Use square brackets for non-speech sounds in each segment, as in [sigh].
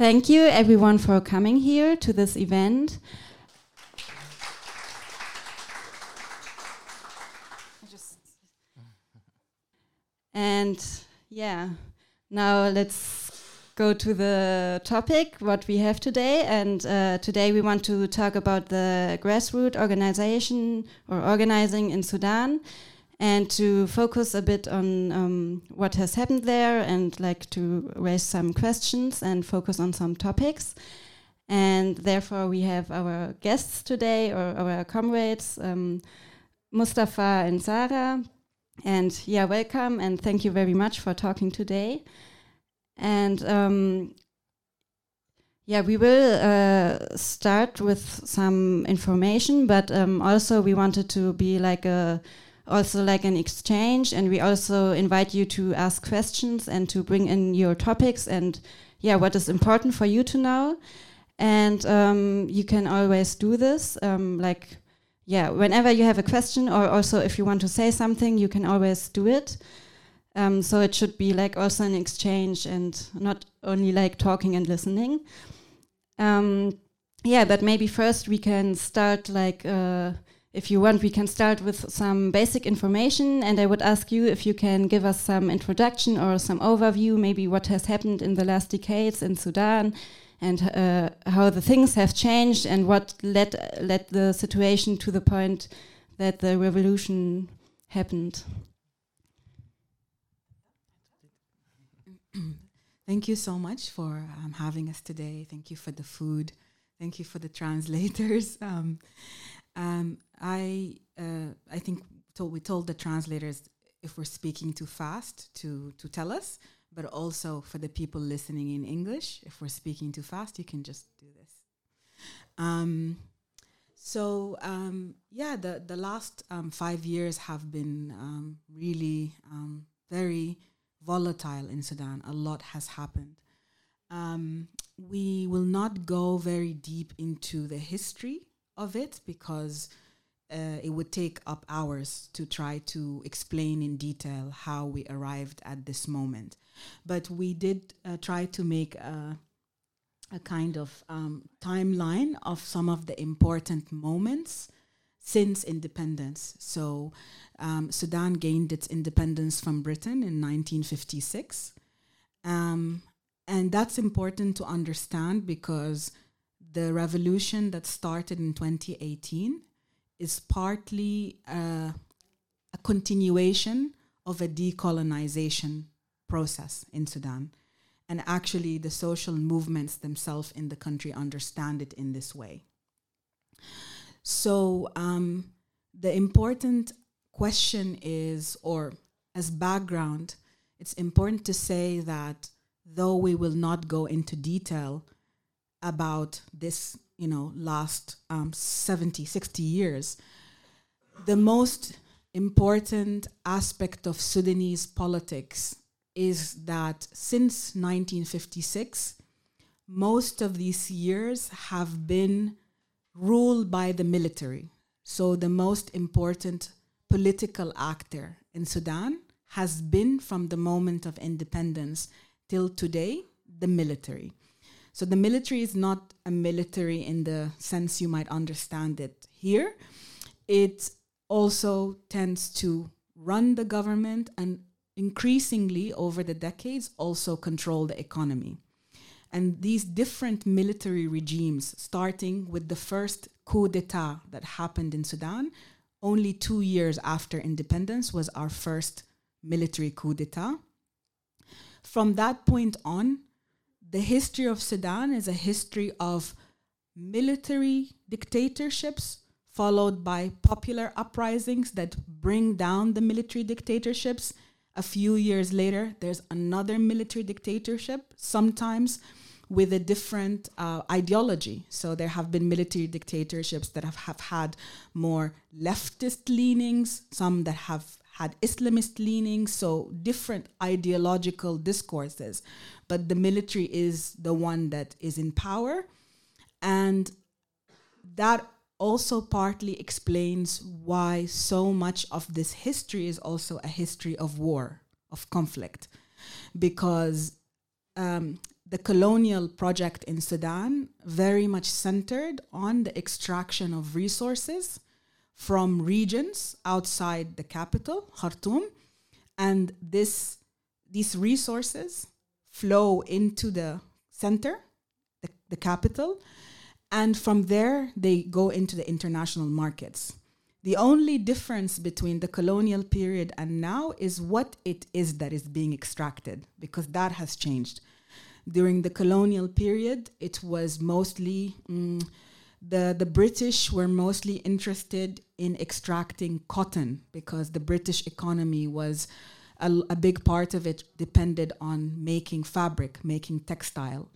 Thank you, everyone, for coming here to this event. And yeah, now let's go to the topic what we have today. And uh, today we want to talk about the grassroots organization or organizing in Sudan and to focus a bit on um, what has happened there and like to raise some questions and focus on some topics. And therefore, we have our guests today or our comrades, um, Mustafa and Sarah. And yeah, welcome and thank you very much for talking today. And um, yeah, we will uh, start with some information, but um, also we wanted to be like a also like an exchange and we also invite you to ask questions and to bring in your topics. And yeah what is important for you to know. And um, you can always do this um, like yeah whenever you have a question or also if you want to say something you can always do it. Um, so it should be like also an exchange and not only like talking and listening. Um, yeah but maybe first we can start like uh, if you want, we can start with some basic information, and I would ask you if you can give us some introduction or some overview, maybe what has happened in the last decades in Sudan, and uh, how the things have changed, and what led led the situation to the point that the revolution happened. [clears throat] Thank you so much for um, having us today. Thank you for the food. Thank you for the translators. [laughs] Um, um, I uh, I think told, we told the translators if we're speaking too fast to to tell us, but also for the people listening in English, if we're speaking too fast, you can just do this. Um, so um, yeah, the the last um, five years have been um, really um, very volatile in Sudan. A lot has happened. We will not go very deep into the history of it because uh, it would take up hours to try to explain in detail how we arrived at this moment. But we did uh, try to make a, a kind of um, timeline of some of the important moments since independence. So, um, Sudan gained its independence from Britain in 1956. Um, and that's important to understand because the revolution that started in 2018 is partly uh, a continuation of a decolonization process in Sudan. And actually, the social movements themselves in the country understand it in this way. So, um, the important question is, or as background, it's important to say that though we will not go into detail about this you know last um, 70 60 years the most important aspect of sudanese politics is that since 1956 most of these years have been ruled by the military. So the most important political actor in sudan has been from the moment of independence till today the military so the military is not a military in the sense you might understand it here. It also tends to run the government and increasingly over the decades also control the economy. And these different military regimes, starting with the first coup d'etat that happened in Sudan, only two years after independence was our first military coup d'etat. From that point on, the history of Sudan is a history of military dictatorships followed by popular uprisings that bring down the military dictatorships. A few years later, there's another military dictatorship, sometimes with a different uh, ideology. So there have been military dictatorships that have, have had more leftist leanings, some that have had Islamist leanings, so different ideological discourses. But the military is the one that is in power. And that also partly explains why so much of this history is also a history of war, of conflict. Because um, the colonial project in Sudan very much centered on the extraction of resources from regions outside the capital, Khartoum, and this these resources flow into the center, the, the capital, and from there they go into the international markets. The only difference between the colonial period and now is what it is that is being extracted, because that has changed. During the colonial period, it was mostly mm, the the British were mostly interested in extracting cotton because the British economy was a, a big part of it depended on making fabric, making textile,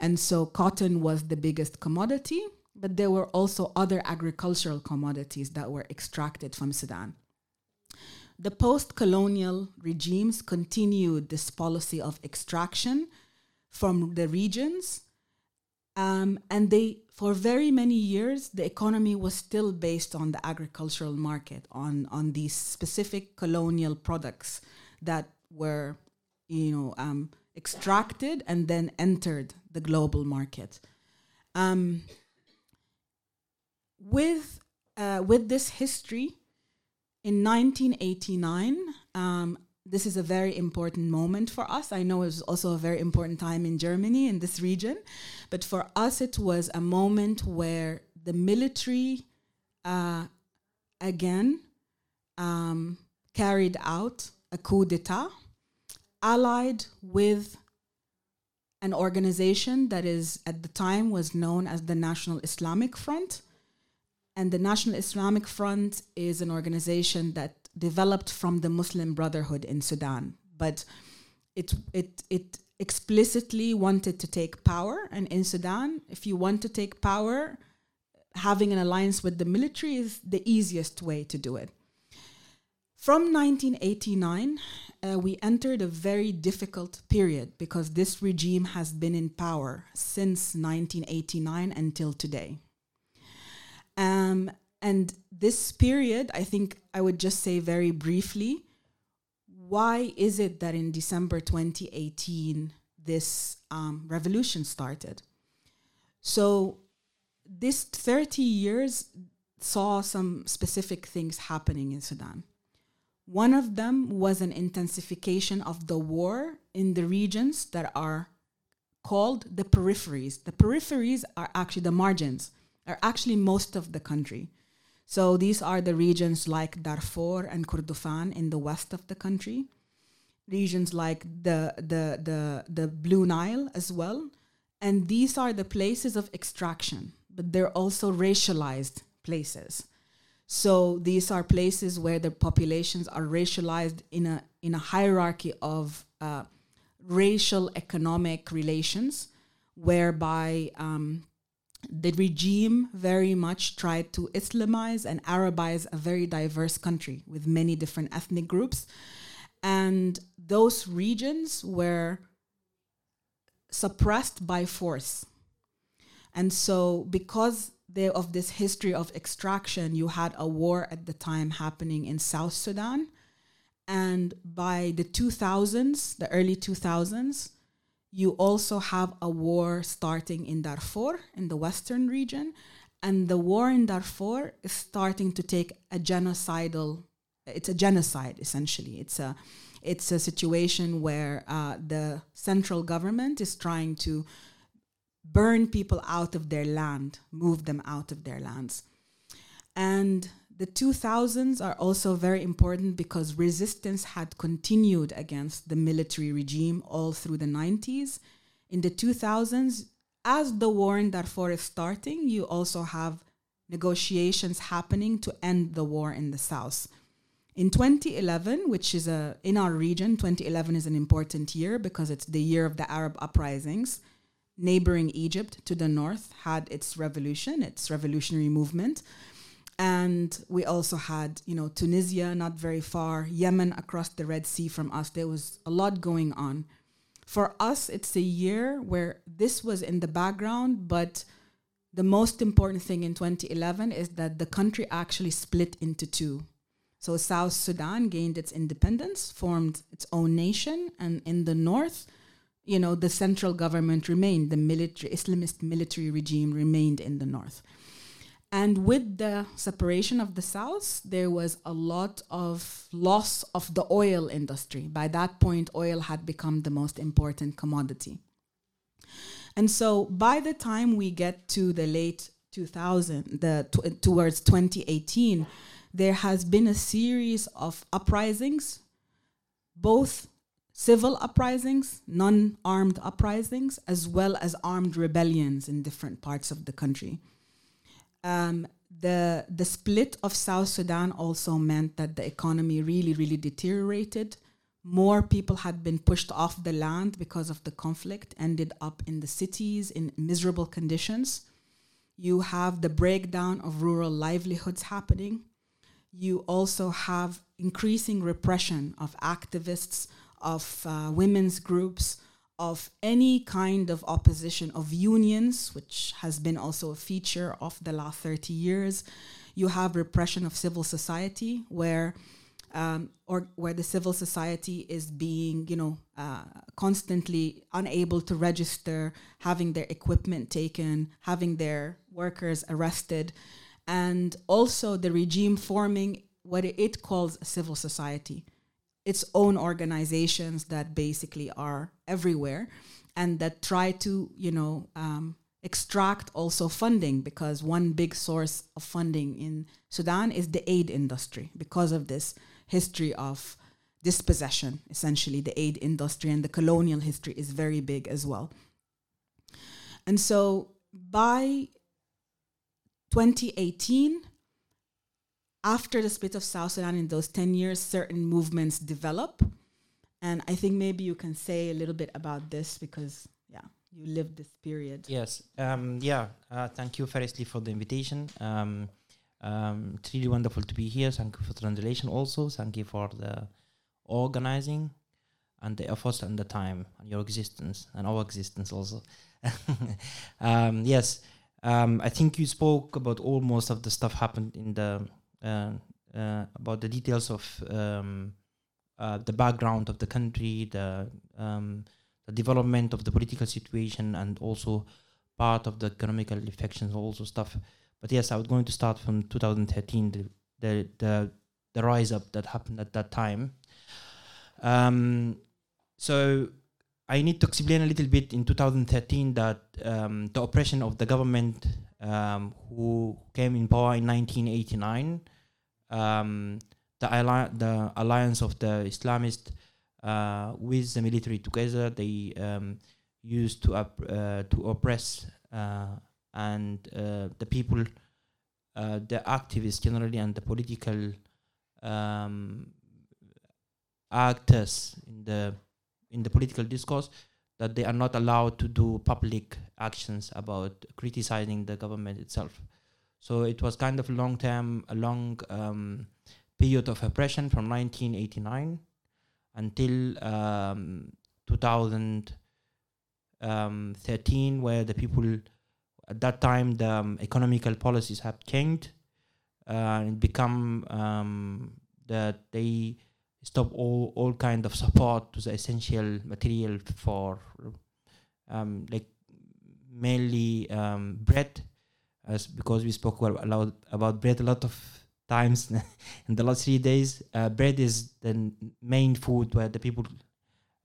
and so cotton was the biggest commodity. But there were also other agricultural commodities that were extracted from Sudan. The post colonial regimes continued this policy of extraction from the regions. Um, and they, for very many years, the economy was still based on the agricultural market, on, on these specific colonial products that were, you know, um, extracted and then entered the global market. Um, with uh, with this history, in 1989, um, this is a very important moment for us. I know it was also a very important time in Germany, in this region. But for us, it was a moment where the military, uh, again, um, carried out a coup d'etat, allied with an organization that is at the time was known as the National Islamic Front. And the National Islamic Front is an organization that developed from the Muslim Brotherhood in Sudan, but it it it explicitly wanted to take power. And in Sudan, if you want to take power, having an alliance with the military is the easiest way to do it. From 1989, uh, we entered a very difficult period because this regime has been in power since 1989 until today. Um, and this period, I think I would just say very briefly why is it that in December 2018 this um, revolution started? So, this 30 years saw some specific things happening in Sudan. One of them was an intensification of the war in the regions that are called the peripheries. The peripheries are actually the margins, are actually most of the country. So these are the regions like Darfur and Kordofan in the west of the country, regions like the, the, the, the Blue Nile as well. And these are the places of extraction, but they're also racialized places. So these are places where the populations are racialized in a, in a hierarchy of uh, racial economic relations, whereby um, the regime very much tried to Islamize and Arabize a very diverse country with many different ethnic groups. And those regions were suppressed by force. And so, because they, of this history of extraction, you had a war at the time happening in South Sudan. And by the 2000s, the early 2000s, you also have a war starting in Darfur in the western region. And the war in Darfur is starting to take a genocidal, it's a genocide essentially. It's a, it's a situation where uh, the central government is trying to burn people out of their land, move them out of their lands. And the 2000s are also very important because resistance had continued against the military regime all through the 90s. In the 2000s, as the war in Darfur is starting, you also have negotiations happening to end the war in the south. In 2011, which is a in our region, 2011 is an important year because it's the year of the Arab uprisings. Neighboring Egypt to the north had its revolution, its revolutionary movement. And we also had you know tunisia not very far yemen across the red sea from us. There was a lot going on. For us it's a year where this was in the background but the most important thing in 2011 is that the country actually split into two. So south sudan gained its independence formed its own nation and in the north you know, the central government remained, the military, Islamist military regime remained in the north. And with the separation of the South, there was a lot of loss of the oil industry. By that point, oil had become the most important commodity. And so by the time we get to the late 2000, the t- towards 2018, there has been a series of uprisings, both civil uprisings, non armed uprisings, as well as armed rebellions in different parts of the country. Um, the, the split of South Sudan also meant that the economy really, really deteriorated. More people had been pushed off the land because of the conflict, ended up in the cities in miserable conditions. You have the breakdown of rural livelihoods happening. You also have increasing repression of activists, of uh, women's groups, of any kind of opposition, of unions, which has been also a feature of the last 30 years. You have repression of civil society, where um, or where the civil society is being, you know, uh, constantly unable to register, having their equipment taken, having their workers arrested, and also the regime forming what it calls a civil society its own organizations that basically are everywhere and that try to, you know, um, extract also funding because one big source of funding in Sudan is the aid industry because of this history of dispossession. Essentially, the aid industry and the colonial history is very big as well. And so by 2018, after the split of South Sudan in those 10 years, certain movements develop. And I think maybe you can say a little bit about this because, yeah, you lived this period. Yes. Um, yeah. Uh, thank you, firstly, for the invitation. Um, um, it's really wonderful to be here. Thank you for the translation also. Thank you for the organizing and the efforts and the time and your existence and our existence also. [laughs] um, yes. Um, I think you spoke about almost of the stuff happened in the about the details of um, uh, the background of the country, the um, the development of the political situation, and also part of the economical affections, also stuff. But yes, I was going to start from 2013, the the the, the rise up that happened at that time. Um, so I need to explain a little bit in 2013 that um, the oppression of the government um, who came in power in 1989, um, the, the alliance of the Islamists uh, with the military together, they um, used to uh, to oppress uh, and uh, the people, uh, the activists generally, and the political um, actors in the in the political discourse that they are not allowed to do public actions about criticizing the government itself. So it was kind of long term, a long um, period of oppression from 1989 until um, 2013, where the people at that time the um, economical policies have changed uh, and become um, that they stop all all kind of support to the essential material for um, like mainly um, bread as because we spoke about, about bread a lot of times [laughs] in the last three days uh, bread is the main food where the people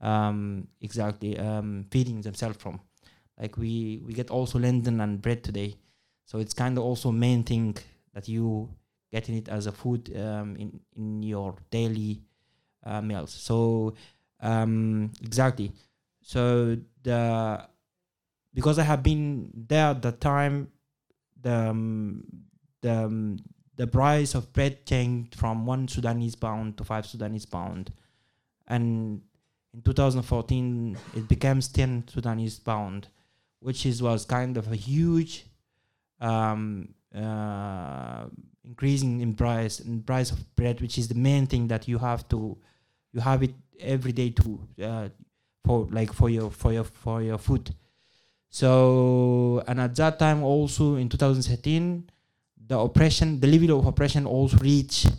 um, exactly um, feeding themselves from like we we get also lenden and bread today so it's kind of also main thing that you getting it as a food um, in in your daily uh, meals. So um, exactly. So the because I have been there at the time, the um, the um, the price of bread changed from one Sudanese pound to five Sudanese pound, and in 2014 it becomes 10 Sudanese pound, which is was kind of a huge um, uh, increasing in price in price of bread, which is the main thing that you have to you have it every day to uh, for like for your for your for your food so and at that time also in 2013 the oppression the level of oppression also reached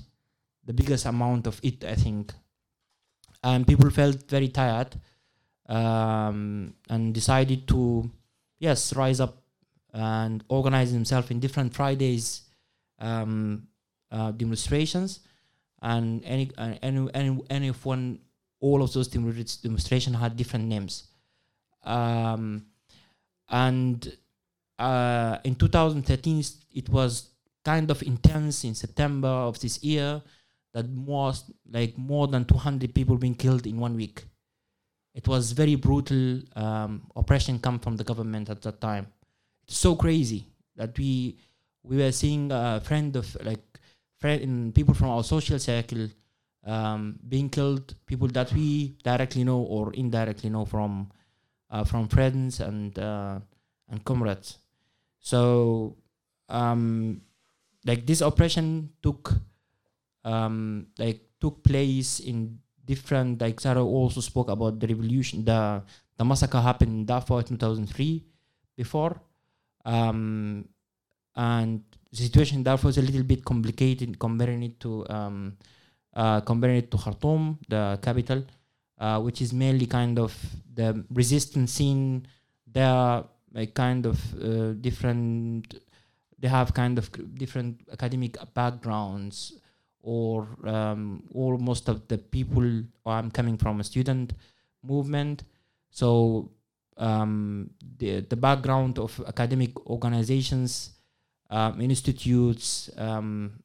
the biggest amount of it i think. And people felt very tired um, and decided to yes rise up and organize themselves in different Fridays um, uh, demonstrations. And any uh, any any any of one all of those demonstrations had different names. Um, and uh, in 2013 it was kind of intense in September of this year that most like more than 200 people being killed in one week. It was very brutal um, oppression come from the government at that time. It's so crazy that we we were seeing a friend of like friend people from our social circle um, being killed people that we directly know or indirectly know from uh, from friends and uh, and comrades. So um, like this operation took um, like took place in different like Sarah also spoke about the revolution the the massacre happened in Darfur in 2003 before. Um, and the situation in Darfur is a little bit complicated comparing it to um, uh, comparing it to Khartoum the capital uh, which is mainly kind of the resistance scene. There like kind of uh, different they have kind of different academic backgrounds or um, or most of the people I'm coming from a student movement. So um, the the background of academic organizations um, institutes um,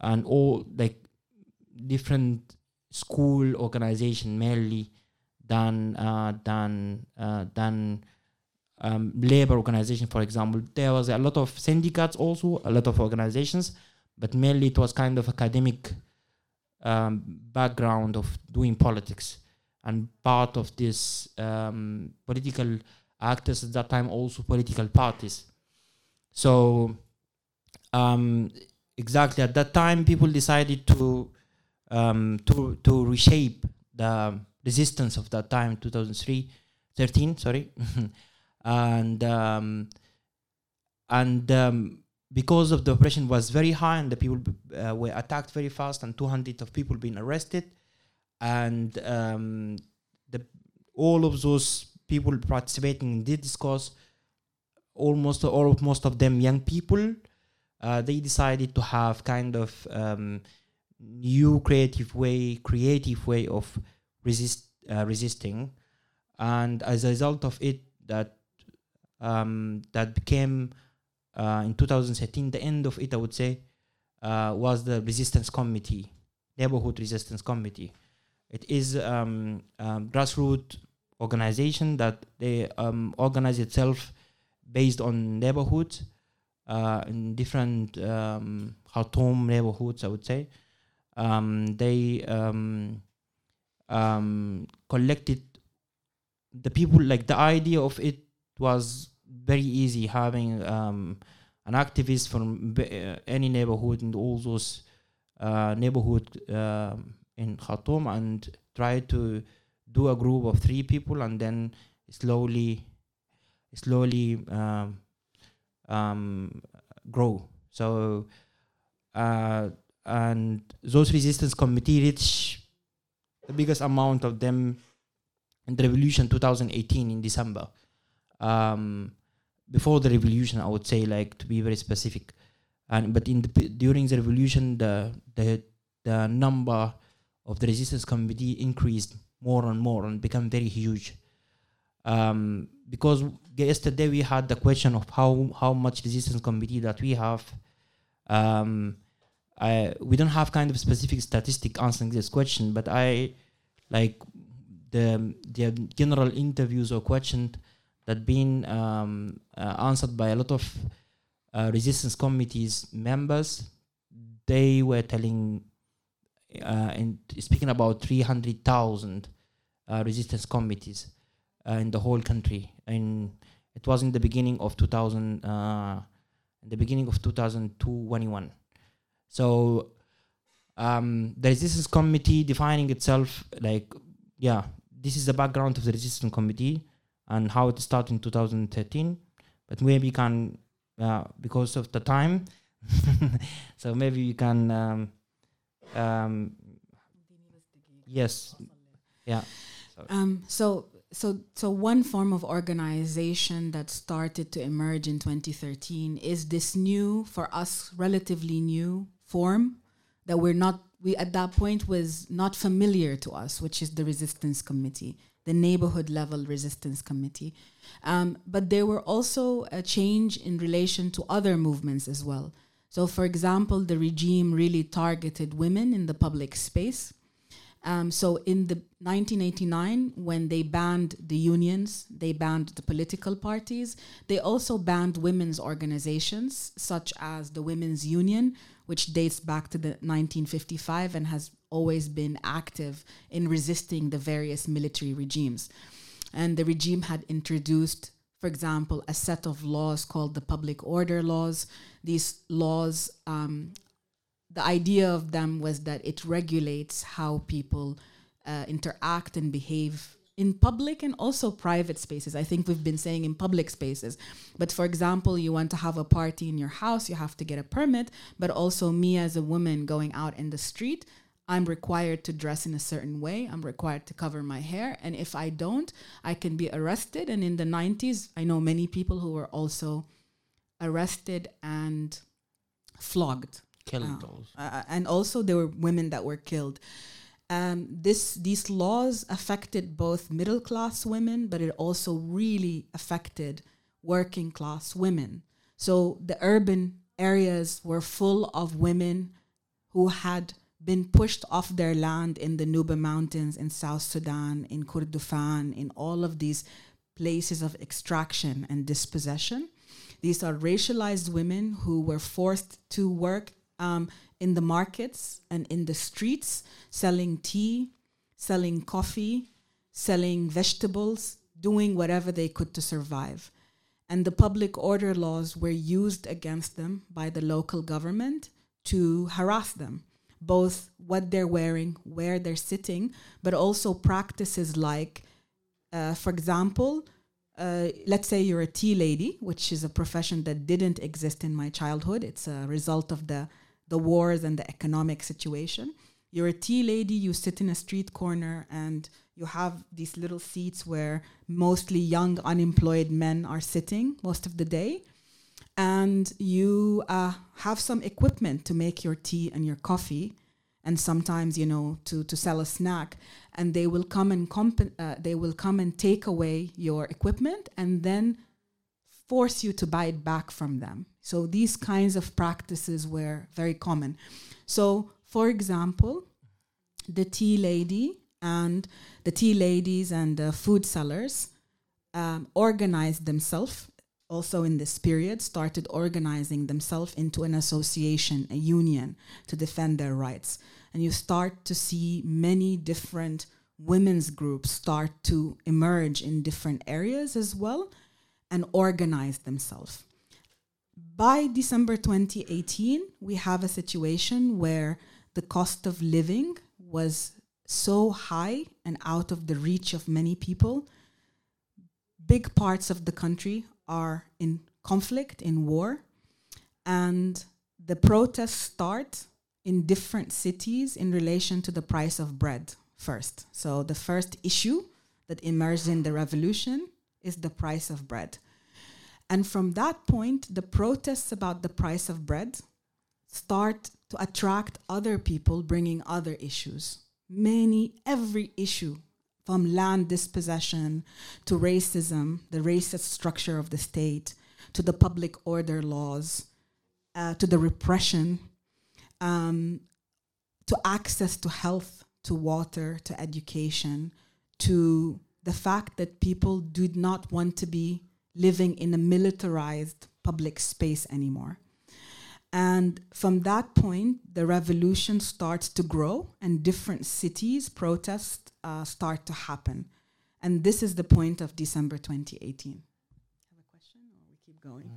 and all like different school organization mainly than uh, than uh, than um, labor organization, for example. There was a lot of syndicates also, a lot of organizations, but mainly it was kind of academic um, background of doing politics. And part of this um, political actors at that time also political parties. So um, exactly at that time, people decided to um, to to reshape the resistance of that time, 2003, 13, sorry. [laughs] and um, and um, because of the oppression was very high and the people uh, were attacked very fast and 200 of people being arrested and um, the all of those people participating in this discourse almost all of most of them young people uh, they decided to have kind of um, new creative way creative way of resist uh, resisting. And as a result of it that um, that became uh, in 2013 the end of it i would say uh, was the resistance committee neighborhood resistance committee. It is um, um, grassroots organization that they um, organize itself based on neighborhoods uh, in different um, Khartoum neighborhoods I would say um, they um, um, collected the people like the idea of it was very easy having um, an activist from uh, any neighborhood in all those uh, neighborhood um, in Khartoum and try to do a group of three people and then slowly slowly um, um, grow. So uh, and those resistance committee reach the biggest amount of them in the revolution 2018 in december. Um, before the revolution i would say like to be very specific. And but in the during the revolution the the the number of the resistance committee increased more and more and become very huge. Um, because yesterday we had the question of how how much resistance committee that we have. Um, I we don't have kind of specific statistic answering this question but I like the the general interviews or questions that been um, uh, answered by a lot of uh, resistance committees members. They were telling uh, and speaking about 300,000 uh, resistance committees uh, in the whole country. And it was in the beginning of 2000, uh, the beginning of 2021. So um, the resistance committee defining itself like, yeah, this is the background of the resistance committee and how it started in 2013 but maybe you can uh, because of the time [laughs] so maybe you can um, um, yes yeah. Um, so so so one form of organization that started to emerge in 2013 is this new for us relatively new form that we're not we at that point was not familiar to us which is the resistance committee the neighborhood level resistance committee um, but there were also a change in relation to other movements as well so for example the regime really targeted women in the public space um, so in the 1989, when they banned the unions, they banned the political parties. They also banned women's organizations, such as the Women's Union, which dates back to the 1955 and has always been active in resisting the various military regimes. And the regime had introduced, for example, a set of laws called the public order laws. These laws um, the idea of them was that it regulates how people uh, interact and behave in public and also private spaces. I think we've been saying in public spaces. But for example, you want to have a party in your house, you have to get a permit. But also, me as a woman going out in the street, I'm required to dress in a certain way. I'm required to cover my hair. And if I don't, I can be arrested. And in the 90s, I know many people who were also arrested and flogged Killed those. uh, and also there were women that were killed. Um, this these laws affected both middle class women, but it also really affected working class women. So the urban areas were full of women who had been pushed off their land in the Nuba Mountains in South Sudan, in Kordofan, in all of these places of extraction and dispossession. These are racialized women who were forced to work um, in the markets and in the streets, selling tea, selling coffee, selling vegetables, doing whatever they could to survive. And the public order laws were used against them by the local government to harass them, both what they're wearing, where they're sitting, but also practices like, uh, for example, uh, let's say you're a tea lady, which is a profession that didn't exist in my childhood. It's a result of the the wars and the economic situation. You're a tea lady, you sit in a street corner and you have these little seats where mostly young unemployed men are sitting most of the day. And you uh, have some equipment to make your tea and your coffee, and sometimes you know to, to sell a snack. And they will come and comp- uh, they will come and take away your equipment, and then force you to buy it back from them. So these kinds of practices were very common. So, for example, the tea lady and the tea ladies and the food sellers um, organized themselves also in this period started organizing themselves into an association a union to defend their rights and you start to see many different women's groups start to emerge in different areas as well and organize themselves. By December 2018, we have a situation where the cost of living was so high and out of the reach of many people. Big parts of the country are in conflict, in war, and the protests start in different cities in relation to the price of bread first. So the first issue that emerged in the revolution is the price of bread. And from that point, the protests about the price of bread start to attract other people bringing other issues. Many, every issue from land dispossession to racism, the racist structure of the state, to the public order laws, uh, to the repression, um, to access to health, to water, to education, to the fact that people did not want to be living in a militarized public space anymore. And from that point, the revolution starts to grow, and different cities protests uh, start to happen. And this is the point of December 2018. Have a question, or we keep going?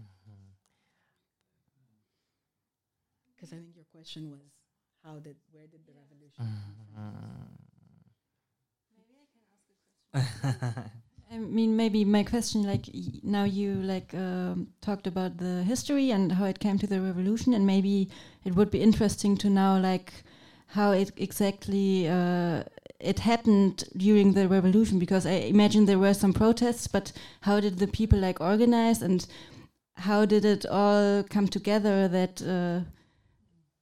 Because I think your question was, how did, where did the revolution? [laughs] I mean, maybe my question, like now you like um, talked about the history and how it came to the revolution, and maybe it would be interesting to know like how it exactly uh, it happened during the revolution? Because I imagine there were some protests, but how did the people like organize and how did it all come together that uh,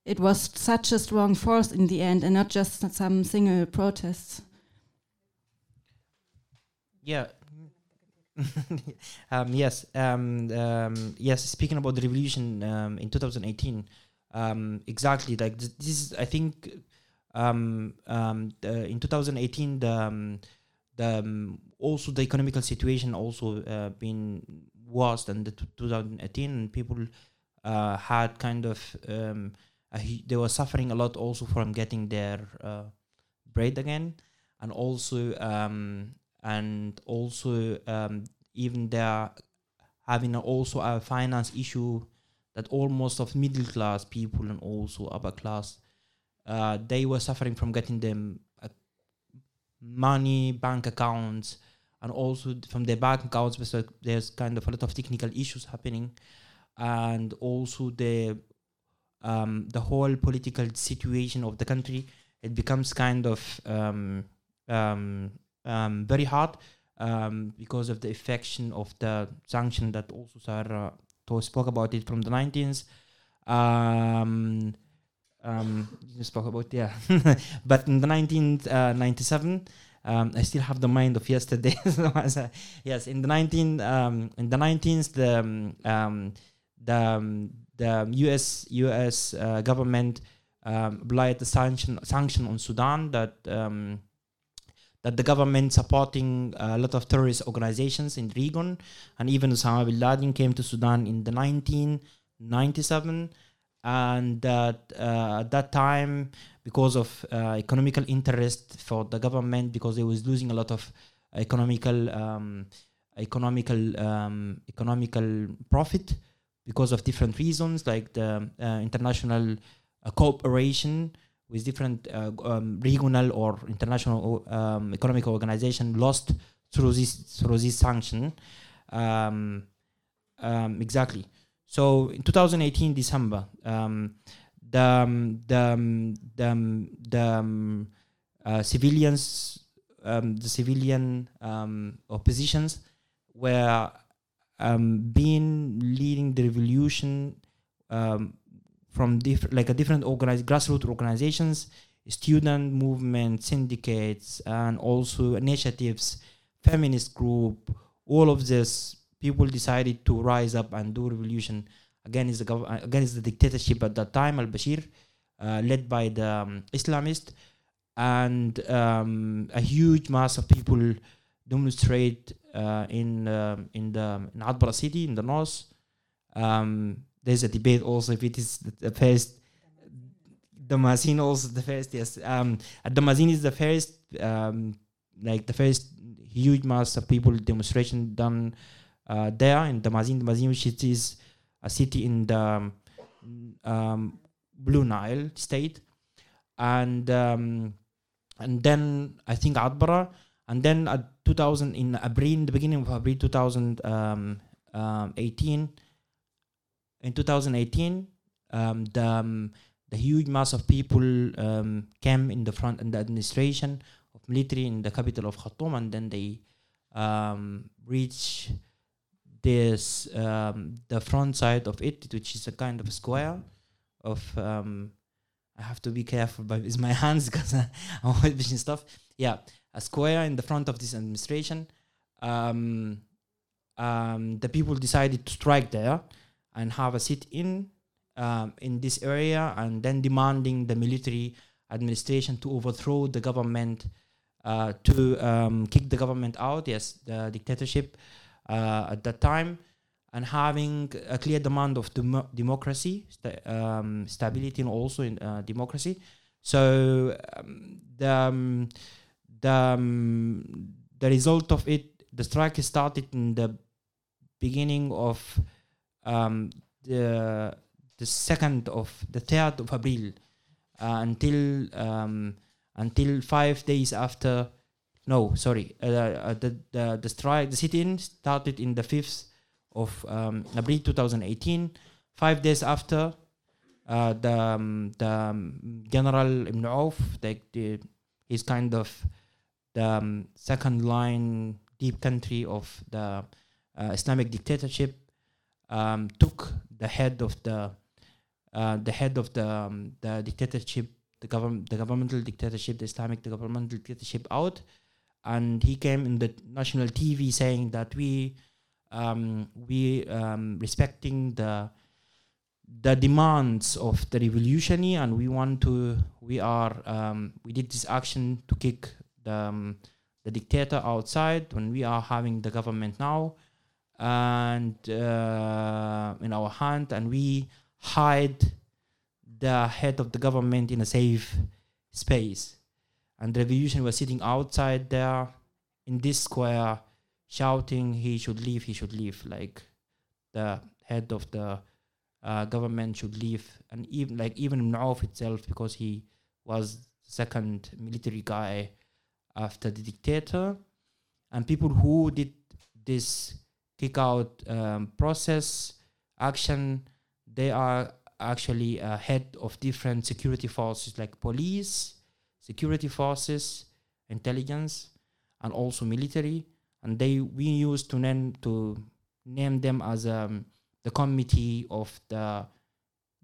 it was such a strong force in the end and not just some single protests? Yeah. [laughs] um, yes. Um, um, yes. Speaking about the revolution um, in 2018, um, exactly like this, this is, I think, um, um, the, in 2018, the, the also the economical situation also uh, been worse than the t- 2018, and people uh, had kind of um, they were suffering a lot also from getting their uh, bread again, and also um, and also um, even they're having also a finance issue that almost of middle class people and also upper class uh, they were suffering from getting them uh, money bank accounts and also from their bank accounts because there's kind of a lot of technical issues happening. And also the um, the whole political situation of the country it becomes kind of um, um, um, very hard um, because of the affection of the sanction that also Sarah spoke about it from the 19th. Um, um, you spoke about yeah, [laughs] but in the 1997, um, I still have the mind of yesterday. [laughs] Said, yes, in the 19 um, in the 19th, the the the U.S. U.S. Uh, government um, applied the sanction sanction on Sudan that um, that the government supporting a lot of terrorist organizations in the region, and even Osama bin Laden came to Sudan in the 1997, and that uh, at that time because of uh, economical interest for the government because they was losing a lot of economical um, economical um, economical profit because of different reasons like the uh, international uh, cooperation with different uh, um, regional or international um, economic organization lost through this through this sanction. Um, um, exactly. So in 2018 december um, the um, the the, the uh, civilians the civilian oppositions were being leading the revolution from different like a different organized grassroots organizations student movement syndicates and also initiatives feminist group all of this people decided to rise up and do revolution against the gov- against the dictatorship at that time al-bashir uh, led by the um, islamist and um, a huge mass of people demonstrate uh, in um in the in Atbara city in the north. Um, there's a debate also if it is the, first. Damazin also the first yes. Um, Damazin is the first um, like the first huge mass of people demonstration done uh, there in Damazin. Damazin which is a city in the um, um, Blue Nile state, and um, and then I think Atbara, and then at 2000 in April, in the beginning of April 2018, in 2018, um, the um, the huge mass of people um, came in the front in the administration of military in the capital of Khartoum, and then they um, reach this um, the front side of it, which is a kind of square of um, I have to be careful by with my [laughs] hands because I'm always vision stuff. Yeah, a square in the front of this administration. The people decided to strike there and have a sit-in um, in this area, and then demanding the military administration to overthrow the government, uh, to um, kick the government out. Yes, the dictatorship uh, at that time, and having a clear demand of demo- democracy, sta- um, stability, and also in uh, democracy. So um, the um, the um, the result of it, the strike started in the beginning of um, the the second of the third of April uh, until um, until five days after. No, sorry. Uh, uh, the the the strike, the sit-in started in the fifth of um, April 2018. Five days after, uh, the um, the um, General Ibn Auf, the, the He's kind of the um, second line deep country of the uh, Islamic dictatorship. Um, took the head of the uh, the head of the um, the dictatorship, the government, the governmental dictatorship, the Islamic the governmental dictatorship out, and he came in the national TV saying that we um, we um, respecting the the demands of the revolutionary and we want to we are um, we did this action to kick the um, the dictator outside when we are having the government now and uh, in our hand and we hide the head of the government in a safe space. And the revolution was sitting outside there in this square shouting he should leave he should leave like the head of the uh, government should leave. And even like even Auf itself because he was second military guy after the dictator. And people who did this kick out um, process action. They are actually uh, head of different security forces like police security forces intelligence and also military. And they we used to name to name them as um, the committee of the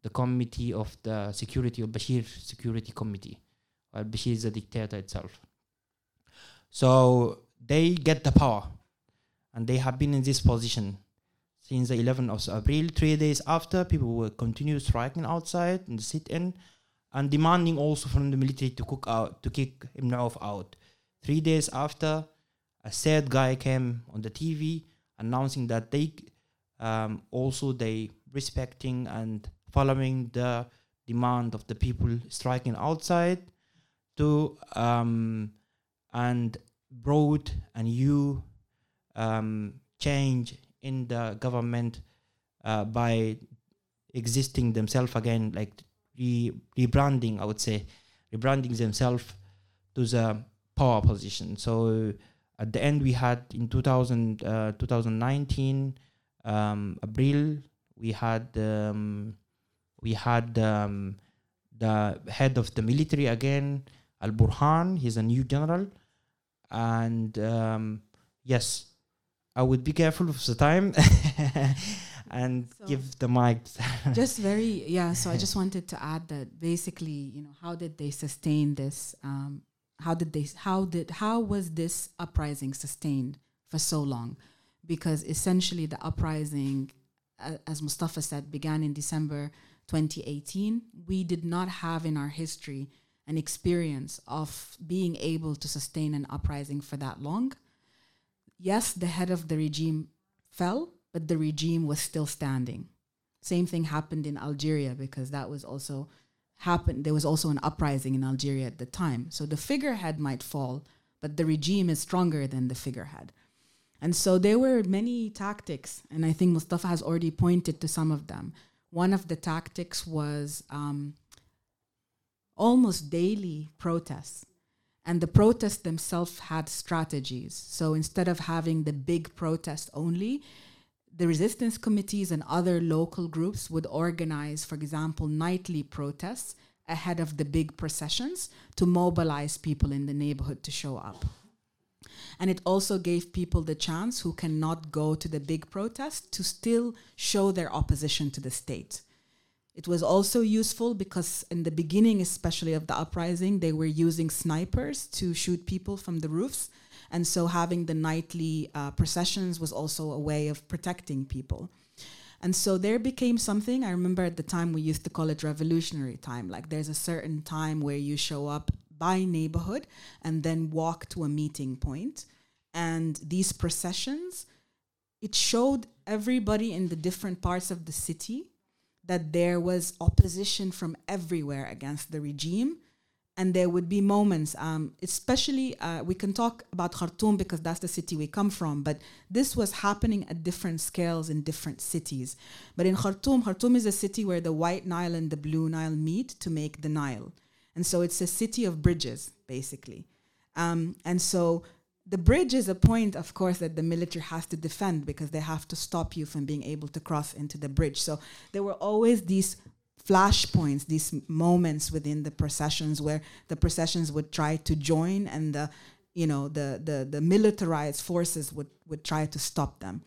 the committee of the security of Bashir security committee. While Bashir is a dictator itself. So they get the power and they have been in this position since the 11th of April. Three days after, people will continue striking outside in the sit-in and demanding also from the military to cook out to kick Ibn Auf out. Three days after, a sad guy came on the TV announcing that they um, also they respecting and following the demand of the people striking outside to um, and brought a new um, change in the government uh, by existing themselves again, like re- rebranding, I would say, rebranding themselves to the power position. So at the end, we had in 2000, uh, 2019, um, April, we had um, we had um, the head of the military again, Al Burhan. He's a new general, and um, yes, I would be careful of the time [laughs] and So- give the mic. [laughs] just very yeah so i just wanted to add that basically you know how did they sustain this um, how did they how did how was this uprising sustained for so long? Because essentially the uprising uh, as mustafa said began in december 2018 we did not have in our history an experience of being able to sustain an uprising for that long yes the head of the regime fell but the regime was still standing same thing happened in Algeria because that was also happened. There was also an uprising in Algeria at the time. So the figurehead might fall, but the regime is stronger than the figurehead. And so there were many tactics, and I think Mustafa has already pointed to some of them. One of the tactics was um, almost daily protests. And the protests themselves had strategies. So instead of having the big protest only, the resistance committees and other local groups would organize, for example, nightly protests ahead of the big processions to mobilize people in the neighborhood to show up. And it also gave people the chance who cannot go to the big protest to still show their opposition to the state. It was also useful because in the beginning, especially of the uprising, they were using snipers to shoot people from the roofs. And so having the nightly uh, processions was also a way of protecting people. And so there became something, I remember at the time we used to call it revolutionary time. Like there's a certain time where you show up by neighborhood and then walk to a meeting point. And these processions, it showed everybody in the different parts of the city that there was opposition from everywhere against the regime. And there would be moments um, especially uh, we can talk about khartoum because that's the city we come from but this was happening at different scales in different cities. But in khartoum khartoum is a city where the white nile and the blue nile meet to make the nile. And so it's a city of bridges basically. Um, and so the bridge is a point, of course, that the military has to defend because they have to stop you from being able to cross into the bridge. So there were always these flashpoints, these moments within the processions where the processions would try to join and the you know the the, the militarized forces would, would try to stop them.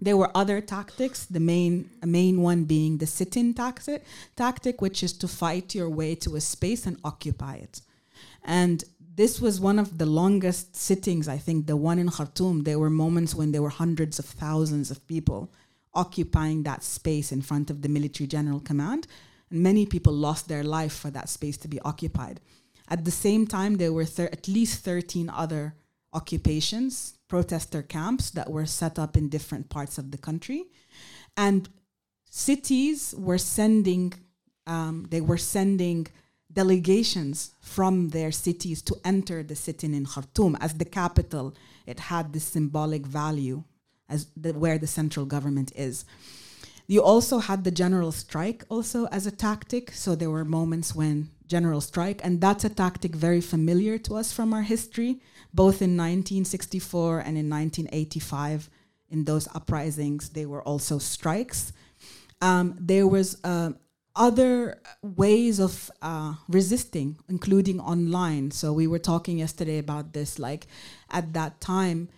There were other tactics, the main main one being the sit-in tactic, tactic, which is to fight your way to a space and occupy it. And this was one of the longest sittings, I think, the one in Khartoum. There were moments when there were hundreds of thousands of people occupying that space in front of the military general command. And many people lost their life for that space to be occupied. At the same time, there were at least 13 other occupations, protester camps that were set up in different parts of the country. And cities were sending, um, they were sending delegations from their cities to enter the city in Khartoum as the capital. It had this symbolic value as the, where the central government is. You also had the general strike also as a tactic. So there were moments when general strike, and that's a tactic very familiar to us from our history, both in 1964 and in 1985. In those uprisings, they were also strikes. Um, there was uh, other ways of uh, resisting, including online. So we were talking yesterday about this. Like at that time,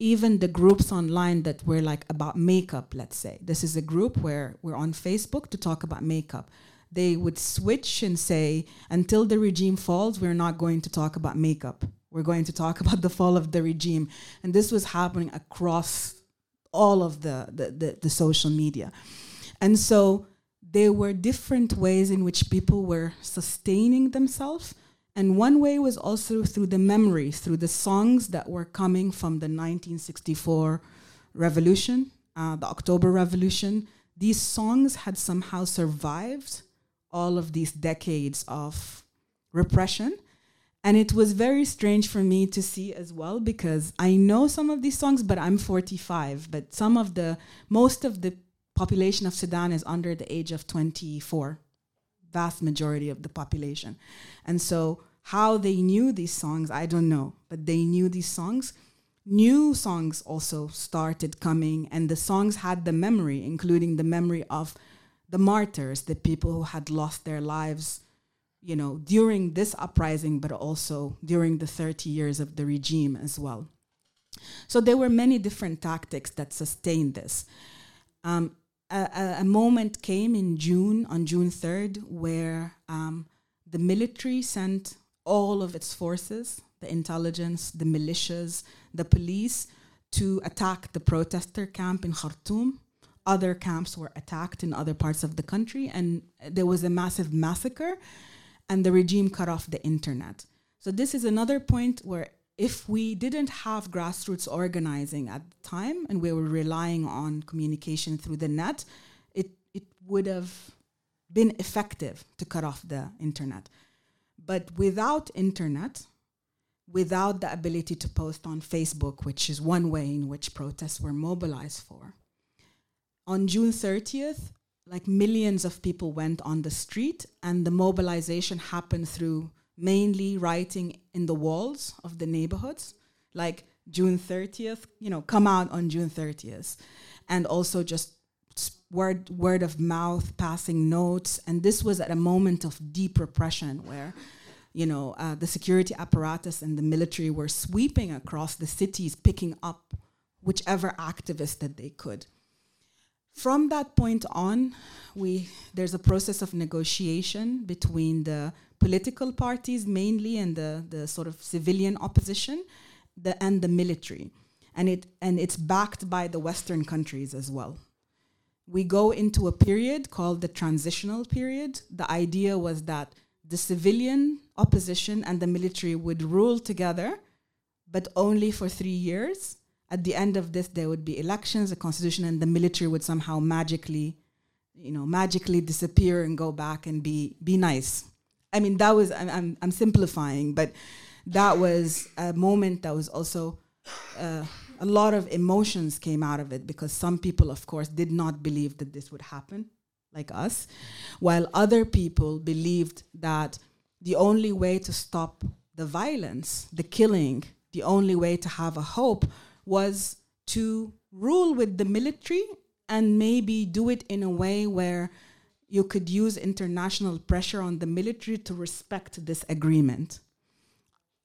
even the groups online that were like about makeup, let's say, this is a group where we're on Facebook to talk about makeup. They would switch and say, until the regime falls, we're not going to talk about makeup. We're going to talk [laughs] about the fall of the regime. And this was happening across all of the, the, the, the social media. And so there were different ways in which people were sustaining themselves and one way was also through the memories, through the songs that were coming from the 1964 revolution, uh, the October Revolution. These songs had somehow survived all of these decades of repression. And it was very strange for me to see as well because I know some of these songs, but I'm 45. But some of the, most of the population of Sudan is under the age of 24 vast majority of the population. And so, how they knew these songs, I don't know, but they knew these songs. New songs also started coming, and the songs had the memory, including the memory of the martyrs, the people who had lost their lives, you know, during this uprising, but also during the 30 years of the regime as well. So there were many different tactics that sustained this. Um, a, a, moment came in June, on June 3rd, where um, the military sent all of its forces, the intelligence, the militias, the police, to attack the protester camp in Khartoum. Other camps were attacked in other parts of the country, and there was a massive massacre, and the regime cut off the internet. So, this is another point where if we didn't have grassroots organizing at the time and we were relying on communication through the net, it, it would have been effective to cut off the internet. But without internet, without the ability to post on Facebook, which is one way in which protests were mobilized for, on June 30th, like millions of people went on the street, and the mobilization happened through mainly writing in the walls of the neighborhoods, like June 30th, you know, come out on June 30th. And also just word word of mouth, passing notes. And this was at a moment of deep repression where, you know, uh, the security apparatus and the military were sweeping across the cities, picking up whichever activist that they could. From that point on, we there's a process of negotiation between the political parties mainly and the, the sort of civilian opposition the, and the military. And, it, and it's backed by the Western countries as well. We go into a period called the transitional period. The idea was that the civilian opposition and the military would rule together, but only for three years. At the end of this, there would be elections, a constitution, and the military would somehow magically, you know, magically disappear and go back and be be nice. I mean, that was I'm I'm, I'm simplifying, but that was a moment that was also uh, a lot of emotions came out of it because some people, of course, did not believe that this would happen, like us, while other people believed that the only way to stop the violence, the killing, the only way to have a hope was to rule with the military and maybe do it in a way where you could use international pressure on the military to respect this agreement.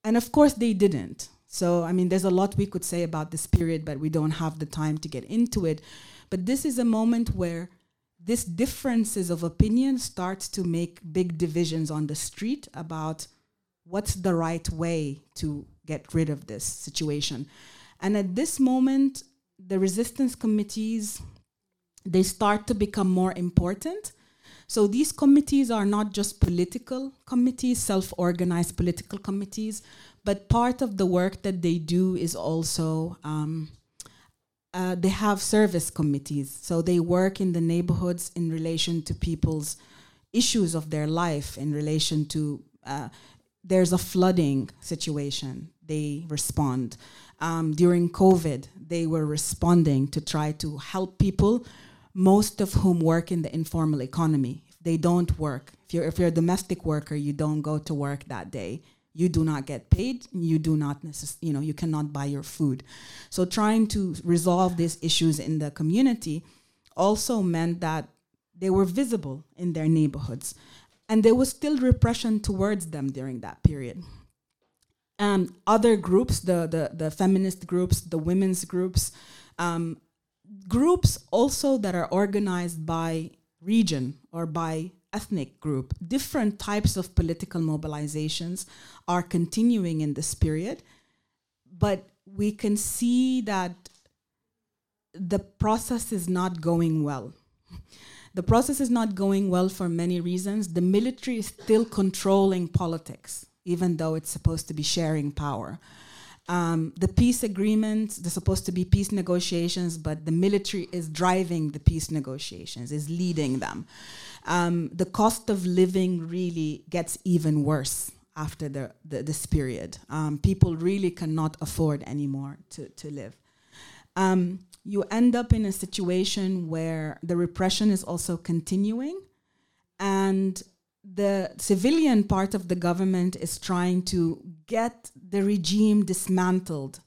And of course, they didn't. So, I mean, there's a lot we could say about this period, but we don't have the time to get into it. But this is a moment where this differences of opinion starts to make big divisions on the street about what's the right way to get rid of this situation. And at this moment, the resistance committees they start to become more important. So these committees are not just political committees, self-organized political committees, but part of the work that they do is also um, uh, they have service committees. So they work in the neighborhoods in relation to people's issues of their life, in relation to uh, there's a flooding situation, they respond. Um, during COVID, they were responding to try to help people, most of whom work in the informal economy. If they don't work, if you're, if you're a domestic worker, you don't go to work that day. You do not get paid. You do not necess- you know you cannot buy your food. So trying to resolve these issues in the community also meant that they were visible in their neighborhoods. And there was still repression towards them during that period. Um, other groups the, the, the feminist groups the women's groups um, groups also that are organized by region or by ethnic group. Different types of political mobilizations are continuing in this period, but we can see that the process is not going well. [laughs] The process is not going well for many reasons. The military is still controlling politics, even though it's supposed to be sharing power. Um, the peace agreements, they're supposed to be peace negotiations, but the military is driving the peace negotiations, is leading them um, the cost of living really gets even worse after the, the this period. Um, people really cannot afford anymore to, to live. Um, you end up in a situation where the repression is also continuing, and the civilian part of the government is trying to get the regime dismantled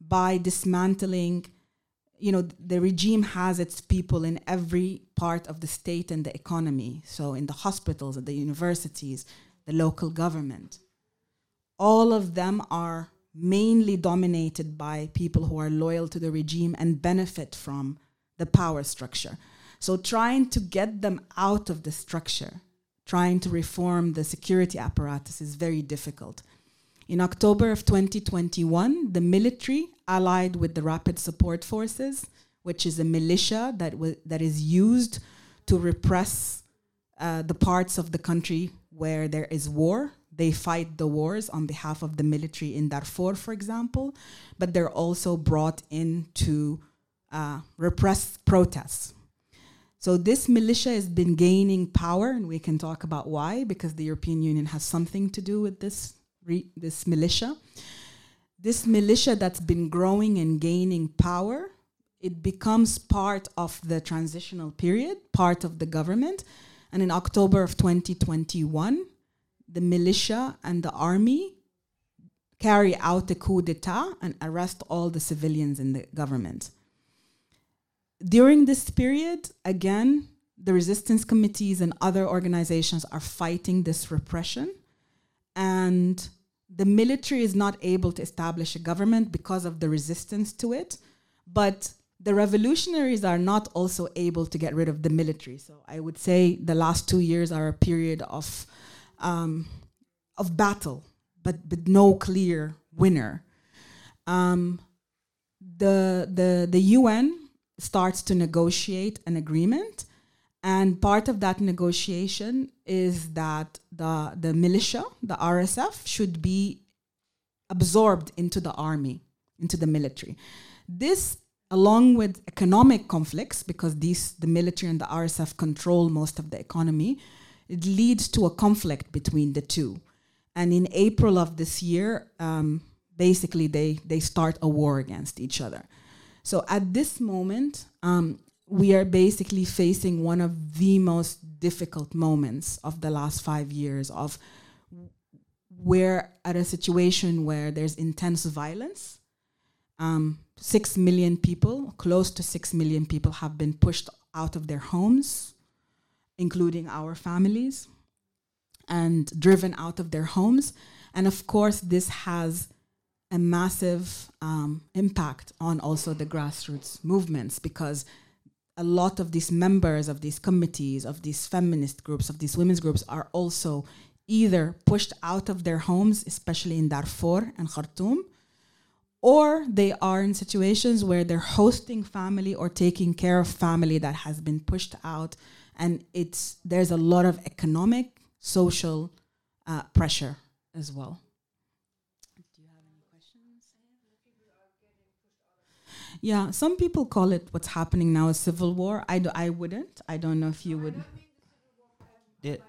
by dismantling you know the regime has its people in every part of the state and the economy. So in the hospitals at the universities the local government. All of them are mainly dominated by people who are loyal to the regime and benefit from the power structure. So trying to get them out of the structure trying to reform the security apparatus is very difficult in October of 2021, the military allied with the Rapid Support Forces, which is a militia that, that is used to repress uh, the parts of the country where there is war. They fight the wars on behalf of the military in Darfur, for example, but they're also brought in to uh, repress protests. So this militia has been gaining power, and we can talk about why, because the European Union has something to do with this re- this militia. This militia that's been growing and gaining power, it becomes part of the transitional period, part of the government. And in October of 2021, the militia and the army carry out a coup d'etat and arrest all the civilians in the government. During this period, again, the resistance committees and other organizations are fighting this repression and the military is not able to establish a government because of the resistance to it. But the revolutionaries are not also able to get rid of the military. So I would say the last two years are a period of um, of battle, but but no clear winner. Um, the the the UN starts to negotiate an agreement and part of that negotiation is that the, the militia, the RSF, should be absorbed into the army, into the military. This, along with economic conflicts, because these, the military and the RSF control most of the economy, it leads to a conflict between the two. And in April of this year, um, basically they, they start a war against each other. So at this moment, um, we are basically facing one of the most difficult moments of the last five years of we're at a situation where there's intense violence um, six million people close to six million people have been pushed out of their homes including our families, and driven out of their homes. And of course, this has a massive um, impact on also the grassroots movements because a lot of these members of these committees, of these feminist groups, of these women's groups are also either pushed out of their homes, especially in Darfur and Khartoum, or they are in situations where they're hosting family or taking care of family that has been pushed out. And it's there's a lot of economic social uh, pressure as well do you have any questions yeah some people call it what's happening now a civil war i, do, I wouldn't i don't know if you would The-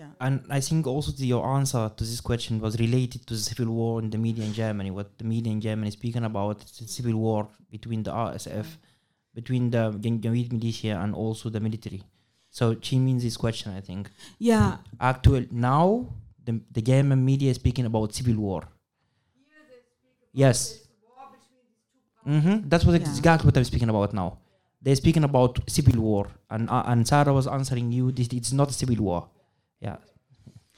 yeah and I think also the, your answer to this question was related to the civil war in the media in Germany. What the media in Germany is speaking about is the civil war between the RSF, between the Janjaweed militia and also the military. So she means this question, I think. yeah Actual now the the German media is speaking about civil war. Yes. Mm-hmm. That's what Yeah. exactly what I'm speaking about now. They're speaking about civil war, and uh, and Sarah was answering you. This it's not a civil war. Yeah.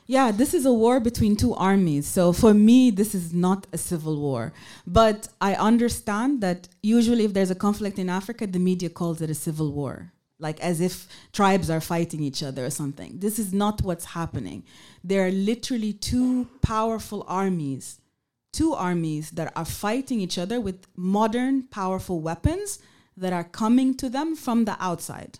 Yeah, this is a war between two armies. So for me, this is not a civil war. But I understand that usually, if there's a conflict in Africa, the media calls it a civil war, like as if tribes are fighting each other or something. This is not what's happening. There are literally two powerful armies, two armies that are fighting each other with modern, powerful weapons that are coming to them from the outside.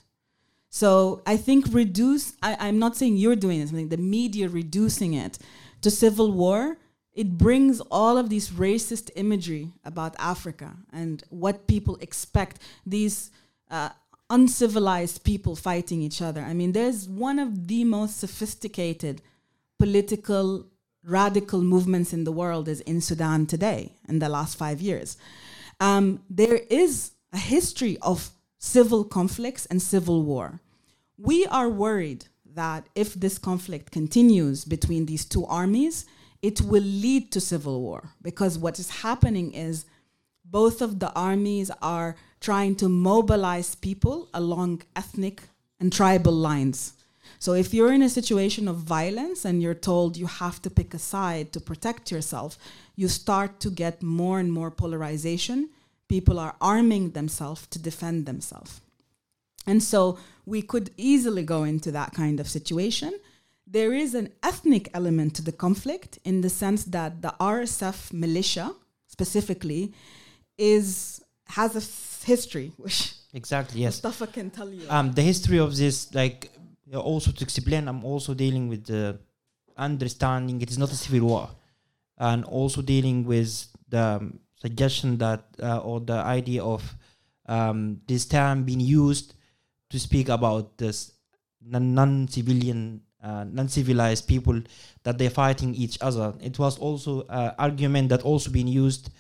So I think reduce, I, I'm not saying you're doing this, I something, the media reducing it to civil war, it brings all of these racist imagery about Africa and what people expect, these uh, uncivilized people fighting each other. I mean, there's one of the most sophisticated political radical movements in the world is in Sudan today in the last five years. Um, there is a history of civil conflicts and civil war. We are worried that if this conflict continues between these two armies, it will lead to civil war because what is happening is both of the armies are trying to mobilize people along ethnic and tribal lines. So if you're in a situation of violence and you're told you have to pick a side to protect yourself, you start to get more and more polarization. People are arming themselves to defend themselves. And so we could easily go into that kind of situation. There is an ethnic element to the conflict in the sense that the RSF militia specifically is has a f- history, which Exactly. Yes. Mustafa can tell you. um, the history of this, like, also to explain, I'm also dealing with the understanding it is not a civil war, and also dealing with the um, suggestion that uh, or the idea of um, this term being used to speak about this non- non-civilian, uh, non-civilized people that they're fighting each other. It was also uh, argument that also been used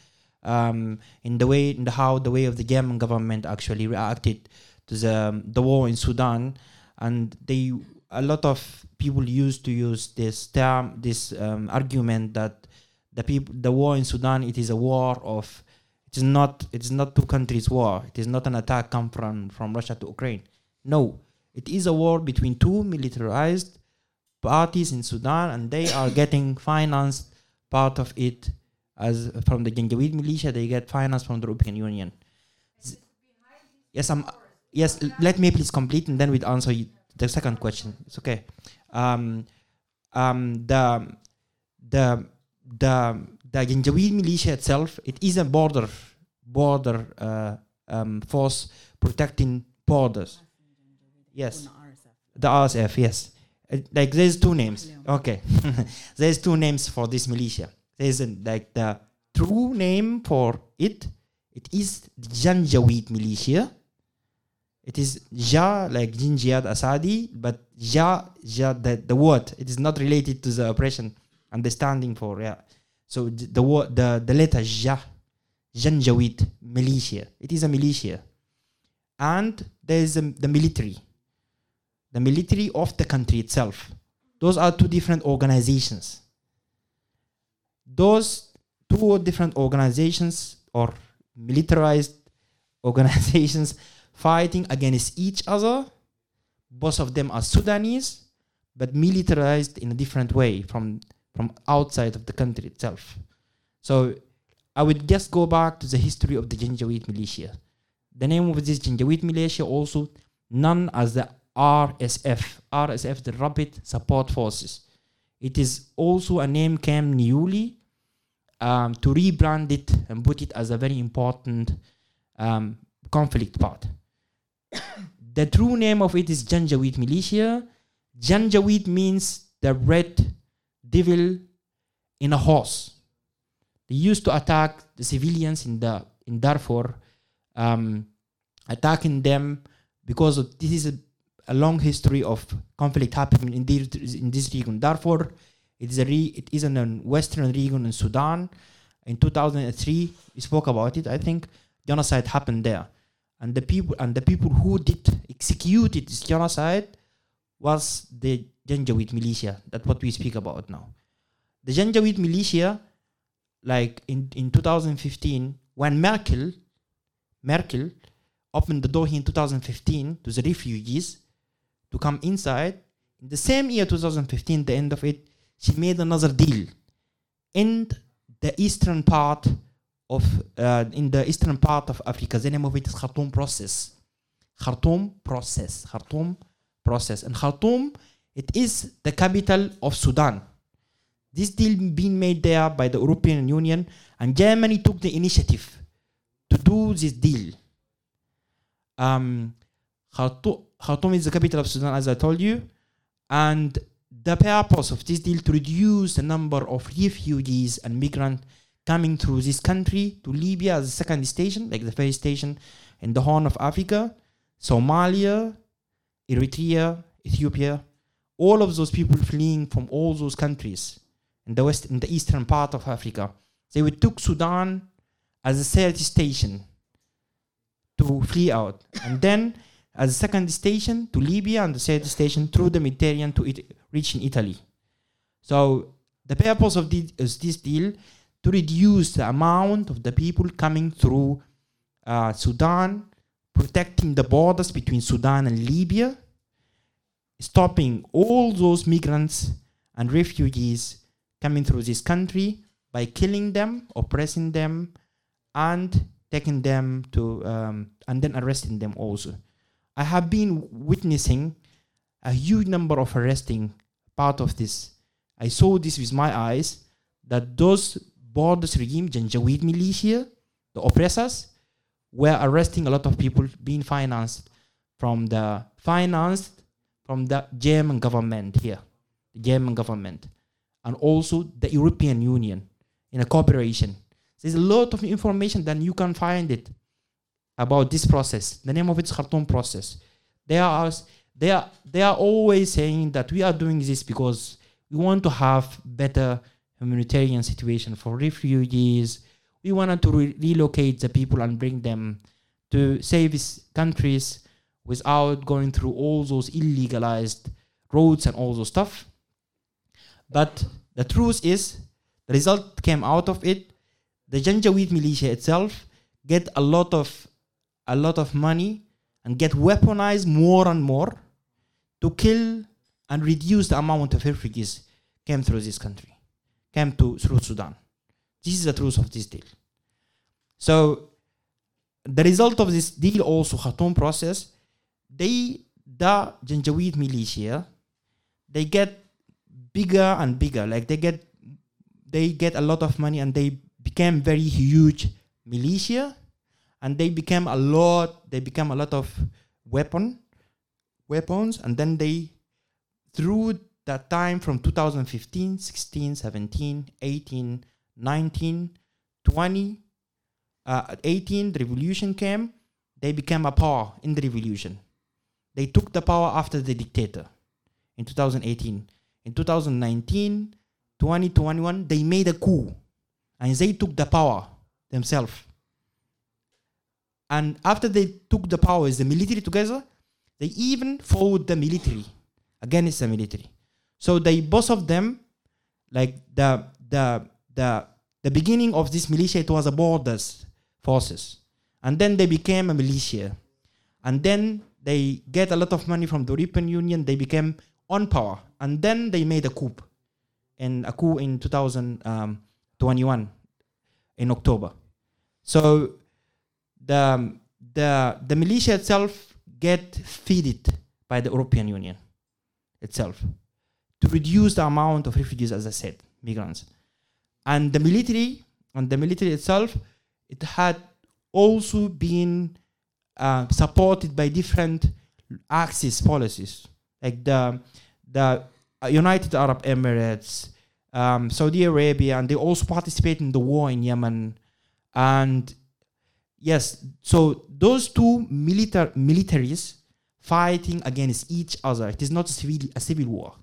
um, in the way in the how the way of the German government actually reacted to the um, the war in Sudan, and they a lot of people used to use this term this um, argument that the people the war in Sudan it is a war of it is not it is not two countries war. It is not an attack come from from Russia to Ukraine. No. It is a war between two militarized parties in Sudan and they are [coughs] getting financed part of it as from the Janjaweed militia. They get financed from the European Union. Z- yes I'm yes let me please complete and then we'd answer the second question it's okay um um the the the the Janjaweed militia itself it is a border border uh, um, force protecting borders yes the RSF, yes. Uh, like there's two names. Okay, [laughs] there's two names for this militia. There's a, like the true name for it. It is the Janjaweed militia. It is Ja like Jinjiyad Asadi, but Ja Ja the, the word. It is not related to the oppression. Understanding for yeah. So the word the the letter Ja Janjaweed militia. It is a militia, and there is the military the military of the country itself. Those are two different organizations. Those two different organizations or militarized [laughs] organizations fighting against each other, both of them are Sudanese, but militarized in a different way from from outside of the country itself. So I would just go back to the history of the Janjaweed militia. The name of this Janjaweed militia also known as the RSF. RSF, the Rapid Support Forces. It is also a name came newly um, to rebrand it and put it as a very important um, conflict part. The true name of it is Janjaweed militia. Janjaweed means the red devil in a horse. They used to attack the civilians in the in Darfur, um, attacking them because of, this is a, a, long history of conflict happening in this, in this region. Darfur, it is a re, it is a western region in Sudan. In 2003, we spoke about it. I think genocide happened there, and the people and the people who did executed this genocide was the Janjaweed militia. That's what we speak about now. The Janjaweed militia, like in, in 2015, when Merkel, Merkel opened the door in 2015 to the refugees to come inside, in the same year 2015, the end of it, she made another deal in the eastern part of uh, in the eastern part of Africa. The name of it is Khartoum process. Khartoum process. Khartoum process. And Khartoum, it is the capital of Sudan. This deal being made there by the European Union, and Germany took the initiative to do this deal. Um, Khartoum, Khartoum is the capital of Sudan, as I told you, and the purpose of this deal to reduce the number of refugees and migrants coming through this country to Libya as a second station, like the first station in the Horn of Africa, Somalia, Eritrea, Ethiopia, all of those people fleeing from all those countries in the west, in the eastern part of Africa, they would took Sudan as a third station to flee out, and then as a second station to Libya, and the third station through the Mediterranean to it, reach in Italy. So the purpose of this, is this deal to reduce the amount of the people coming through uh, Sudan, protecting the borders between Sudan and Libya, stopping all those migrants and refugees coming through this country by killing them, oppressing them, and taking them to, um, and then arresting them also. I have been witnessing a huge number of arresting part of this. I saw this with my eyes that those borders regime, Janjaweed militia, the oppressors, were arresting a lot of people being financed from the financed from the German government here, the German government, and also the European Union in a cooperation. There's a lot of information that you can find it about this process. The name of it is Khartoum process. They are they are they are always saying that we are doing this because we want to have better humanitarian situation for refugees. We wanted to re- relocate the people and bring them to safe countries without going through all those illegalized roads and all those stuff. But the truth is, the result came out of it. The Janjaweed militia itself get a lot of a lot of money and get weaponized more and more to kill and reduce the amount of refugees came through this country, came to through Sudan. This is the truth of this deal. So the result of this deal also Khartoum process, they the Janjaweed militia, they get bigger and bigger. Like they get they get a lot of money and they became very huge militia and they became a lot they became a lot of weapon weapons and then they through that time from 2015 16 17 18 19 20 uh, 18 the revolution came they became a power in the revolution. They took the power after the dictator in 2018 in 2019 2021 they made a coup and they took the power themselves. And after they took the power as the military together, they even fought the military against the military. So they both of them, like the the the the beginning of this militia, it was a borders forces, and then they became a militia, and then they get a lot of money from the European Union. They became on power, and then they made a coup, in a coup in 2021 in October. So the the the militia itself get feeded by the European Union itself to reduce the amount of refugees, as I said, migrants, and the military and the military itself, it had also been uh, supported by different axis policies, like the the United Arab Emirates, um, Saudi Arabia, and they also participate in the war in Yemen. And yes, so those two militar militaries fighting against each other. It is not a civil a civil war.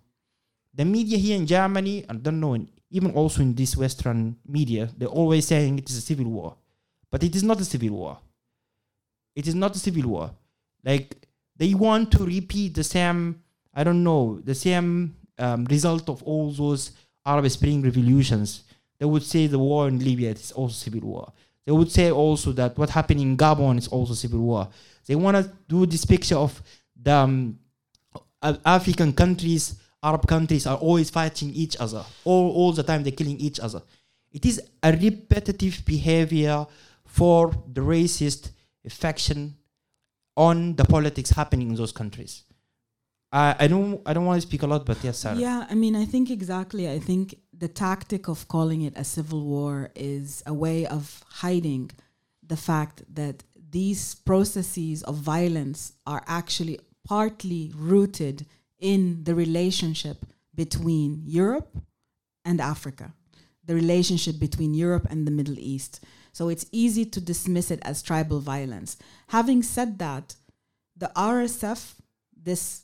The media here in Germany, I don't know, even also in this Western media, they're always saying it is a civil war, but it is not a civil war. It is not a civil war. Like they want to repeat the same, I don't know, the same um, result of all those Arab Spring revolutions. They would say the war in Libya is also civil war. They would say also that what happened in Gabon is also civil war. They want to do this picture of the um, African countries, Arab countries are always fighting each other. All, all the time they're killing each other. It is a repetitive behavior for the racist faction on the politics happening in those countries. I, I don't I don't want to speak a lot, but yes, Sarah. Yeah, I mean, I think exactly. I think the tactic of calling it a civil war is a way of hiding the fact that these processes of violence are actually partly rooted in the relationship between Europe and Africa, the relationship between Europe and the Middle East. So it's easy to dismiss it as tribal violence. Having said that, the RSF, this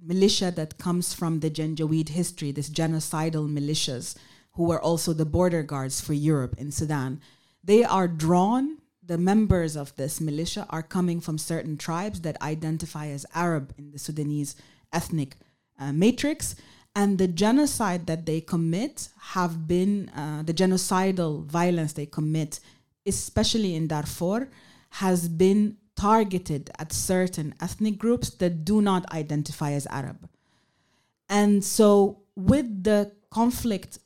militia that comes from the Janjaweed history, this genocidal militias, who were also the border guards for Europe in Sudan, they are drawn, the members of this militia are coming from certain tribes that identify as Arab in the Sudanese ethnic uh, matrix and the genocide that they commit have been uh, the genocidal violence they commit especially in Darfur, has been targeted at certain ethnic groups that do not identify as Arab. And so, with the conflict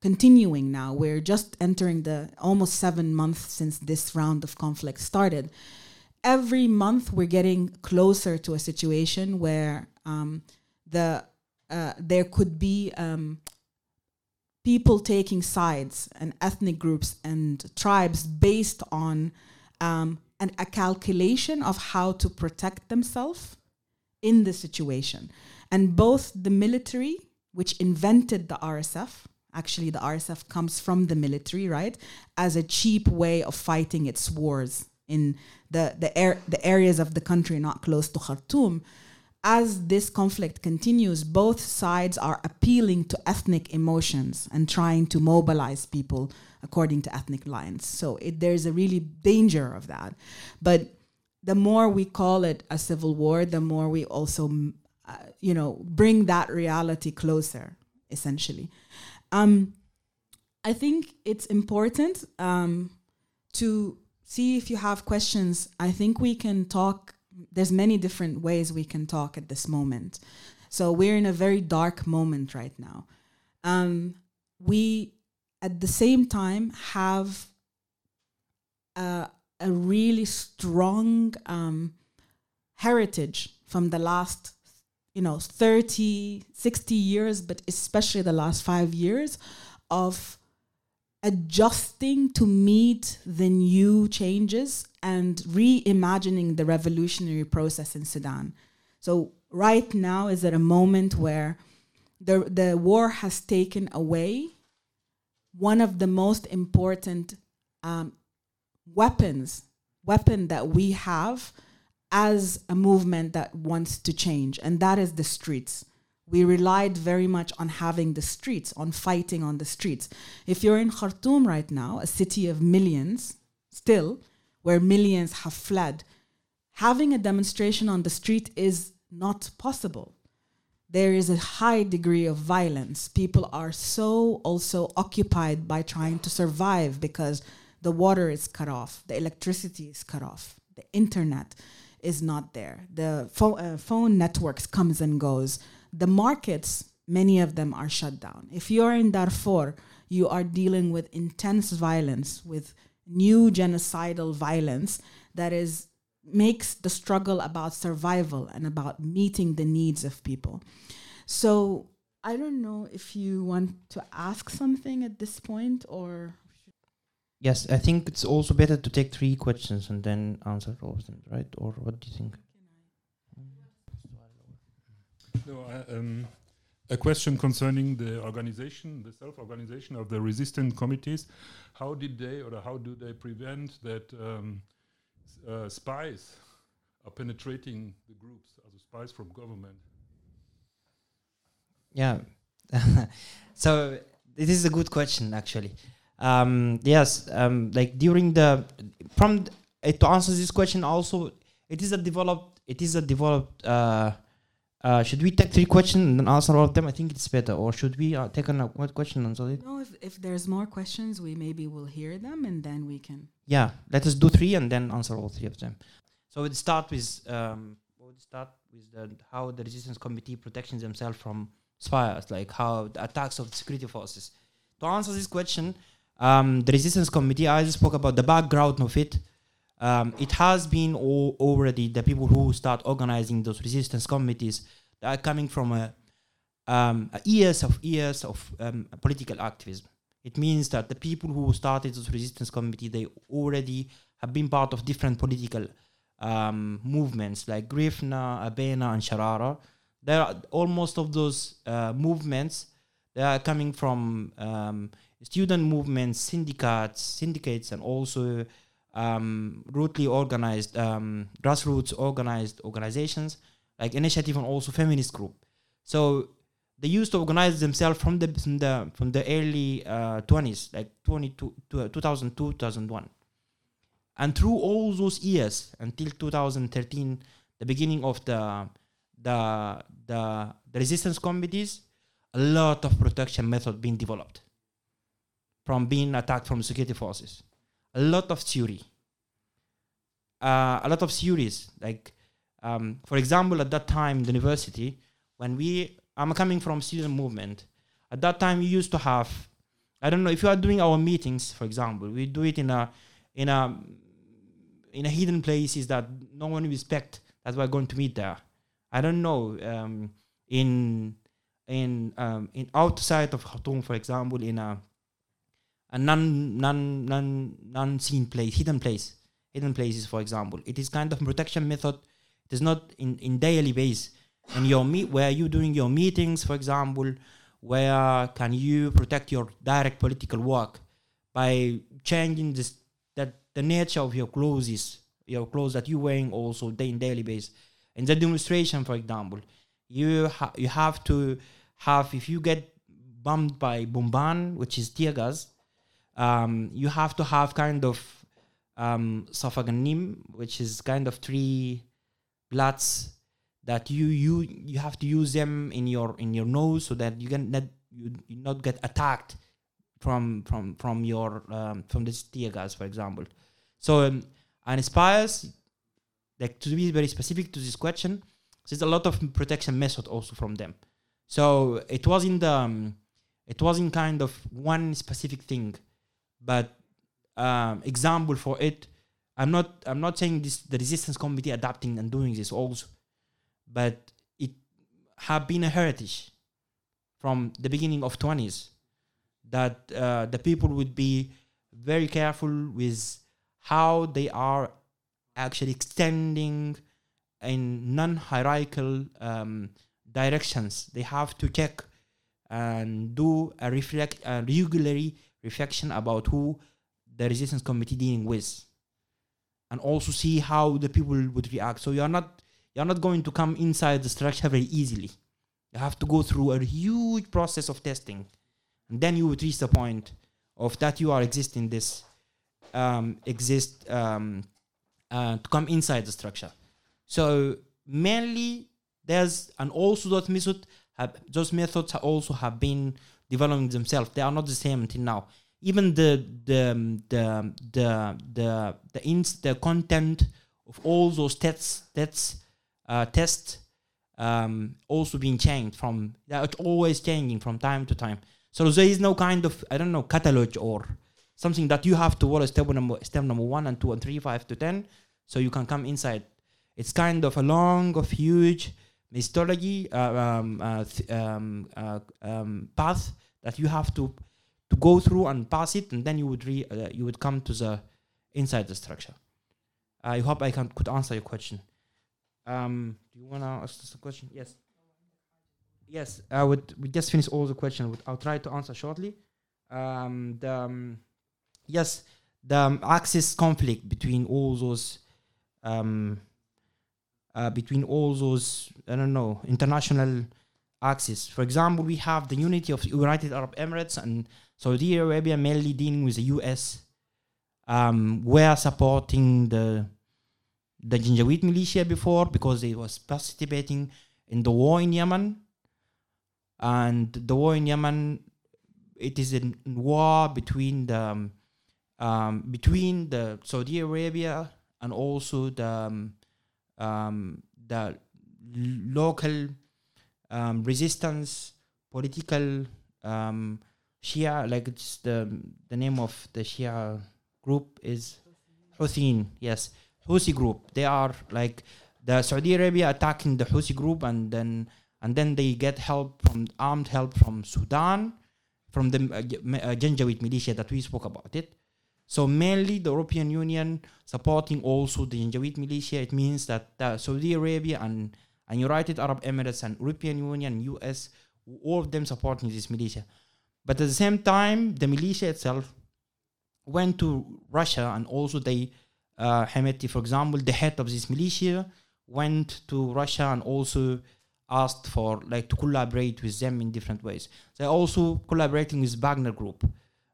continuing now, we're just entering the almost seven months since this round of conflict started. Every month, we're getting closer to a situation where um, the uh, there could be um, people taking sides and ethnic groups and tribes based on um, an, a calculation of how to protect themselves in the situation. And both the military, which invented the RSF, actually, the RSF comes from the military, right, as a cheap way of fighting its wars in the, the, air, the areas of the country not close to Khartoum as this conflict continues, both sides are appealing to ethnic emotions and trying to mobilize people according to ethnic lines. So it, there's a really danger of that. But the more we call it a civil war, the more we also, uh, you know, bring that reality closer, essentially. Um, I think it's important um, to see if you have questions. I think we can talk there's many different ways we can talk at this moment. So we're in a very dark moment right now. Um, we, at the same time, have a, a really strong um, heritage from the last, you know, 30, 60 years, but especially the last five years of adjusting to meet the new changes and reimagining the revolutionary process in Sudan. So right now is at a moment where the the war has taken away one of the most important um, weapons weapon that we have as a movement that wants to change, and that is the streets we relied very much on having the streets, on fighting on the streets. If you're in Khartoum right now, a city of millions, still, where millions have fled, having a demonstration on the street is not possible. There is a high degree of violence. People are so also occupied by trying to survive because the water is cut off, the electricity is cut off, the internet is not there. The phone, uh, phone networks comes and goes. The markets, many of them are shut down. If you're in Darfur, you are dealing with intense violence, with new genocidal violence that is makes the struggle about survival and about meeting the needs of people. So I don't know if you want to ask something at this point or Yes, I think it's also better to take three questions and then answer all of them, right? Or what do you think? No, I, um, a question concerning the organization, the self-organization of the resistant committees. How did they, or how do they prevent that um, uh, spies are penetrating the groups, also spies from government? Yeah. [laughs] so this is a good question, actually. Um, yes, um, like during the from th- uh, to answer this question, also it is a developed. It is a developed. Uh, uh, should we take three questions and then answer all of them? I think it's better. Or should we uh, take on one question and answer it? no if, if there's more questions we maybe will hear them and then we can Yeah, let us do three and then answer all three of them. So we'll start with um, we'll start with the, how the resistance committee protects themselves from spies, like how the attacks of the security forces. To answer this question, um, the resistance committee, I spoke about the background of it. Um, it has been al- already the people who start organizing those resistance committees are coming from a, um, a years of years of um, political activism. It means that the people who started this resistance committee, they already have been part of different political um, movements like Girifna, Abena, and Sharara. There are almost of those uh, movements. They are coming from um, student movements, syndicates, syndicates, and also um, rootly organized, um, grassroots organized organizations like Initiative and also feminist group. So they used to organize themselves from the from the from the early uh, 20s, like 22, to- 2002, 2001, and through all those years until 2013, the beginning of the the the, the resistance committees, a lot of protection method being developed from being attacked from security forces. A lot of theory. Uh, a lot of theories. Like, um, for example, at that time, the university, when we, I'm coming from student movement. At that time, we used to have, I don't know, if you are doing our meetings, for example, we do it in a, in a, in a hidden places that no one respect that we're going to meet there. I don't know, um, in, in, um, in outside of Khartoum, for example, in a, a non non non non seen place, hidden place, hidden places, for example. It is kind of protection method. It is not in, in daily base. And your meet where you doing your meetings, for example, where can you protect your direct political work by changing this that the nature of your clothes your clothes that you wearing also day in daily base. In the demonstration, for example, you ha- you have to have if you get bombed by bomban, which is tear gas, um, you have to have kind of um, which is kind of three bloods that you you you have to use them in your in your nose so that you can not you, you not get attacked from from from your um, from this tear gas, for example. So um, and spies, like to be very specific to this question, there's a lot of protection method also from them. So it wasn't um, it wasn't kind of one specific thing, but um, example for it. I'm not I'm not saying this the resistance committee adapting and doing this also, but it have been a heritage from the beginning of 20s that uh, the people would be very careful with how they are actually extending in non-hierarchical um, directions. They have to check and do a reflect a regularly reflection about who the resistance committee dealing with, and also see how the people would react. So you are not you are not going to come inside the structure very easily. You have to go through a huge process of testing, and then you would reach the point of that you are existing this um, exist um, uh, to come inside the structure. So mainly there's and also those method have, those methods also have been developing themselves. They are not the same until now. Even the the um, the the the the, ins, the content of all those tests tests uh, tests um, also being changed from it's always changing from time to time. So there is no kind of I don't know catalog or something that you have to follow step number step number one and two and three, five to ten, so you can come inside. It's kind of a long of huge methodology uh, um, uh, um, uh, um, path that you have to to go through and pass it, and then you would re- uh, you would come to the inside the structure. I hope I can could answer your question. Um, do you want to ask us a question? Yes. Yes, I would. We just finished all the questions. I'll try to answer shortly. Um, the, um, yes, the um, axis conflict between all those, um, uh, between all those, I don't know, international axes. For example, we have the unity of United Arab Emirates and Saudi Arabia mainly dealing with the U.S. Um, were supporting the the Janjaweed militia before because they was participating in the war in Yemen, and the war in Yemen, it is a war between the um, um, between the Saudi Arabia and also the um, um, the local um, resistance political um, Shia like it's the the name of the Shia group is Houthi yes. Houthi group they are like the Saudi Arabia attacking the Houthi group and then and then they get help from armed help from Sudan from the uh, uh, Janjaweed militia that we spoke about it so mainly the European Union supporting also the Janjaweed militia. It means that uh, Saudi Arabia and, and United Arab Emirates and European Union, US, all of them supporting this militia. But at the same time, the militia itself went to Russia and also they, uh, Hemeti, for example, the head of this militia went to Russia and also asked for like to collaborate with them in different ways. They're also collaborating with Wagner Group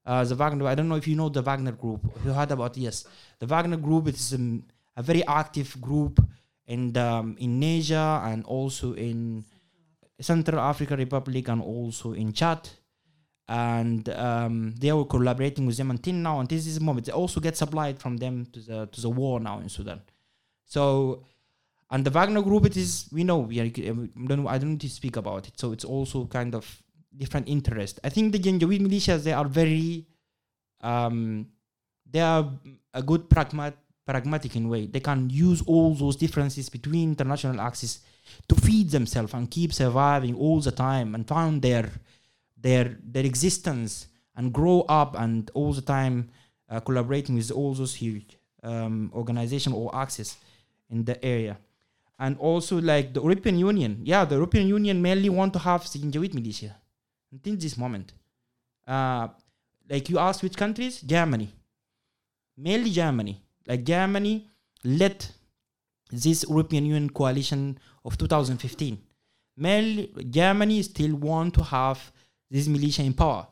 uh, the Wagner. I don't know if you know the Wagner Group. You heard about yes, the Wagner Group. It's um, a very active group in um, in Asia and also in Central African Republic and also in Chad. And um, they were collaborating with them until now. Until this is moment, they also get supplied from them to the to the war now in Sudan. So, and the Wagner Group, it is we know we, are, we don't I don't need to speak about it. So it's also kind of different interest. I think the Janjaweed militias they are very um, they are a good pragmat pragmatic in way. They can use all those differences between international axis to feed themselves and keep surviving all the time and found their their their existence and grow up and all the time uh, collaborating with all those huge um, organization or axis in the area. And also like the European Union, yeah, the European Union mainly want to have the Janjaweed militia until this moment. Uh, like you asked which countries? Germany. Mainly Germany. Like Germany led this European Union coalition of 2015. Mainly Germany still want to have this militia in power.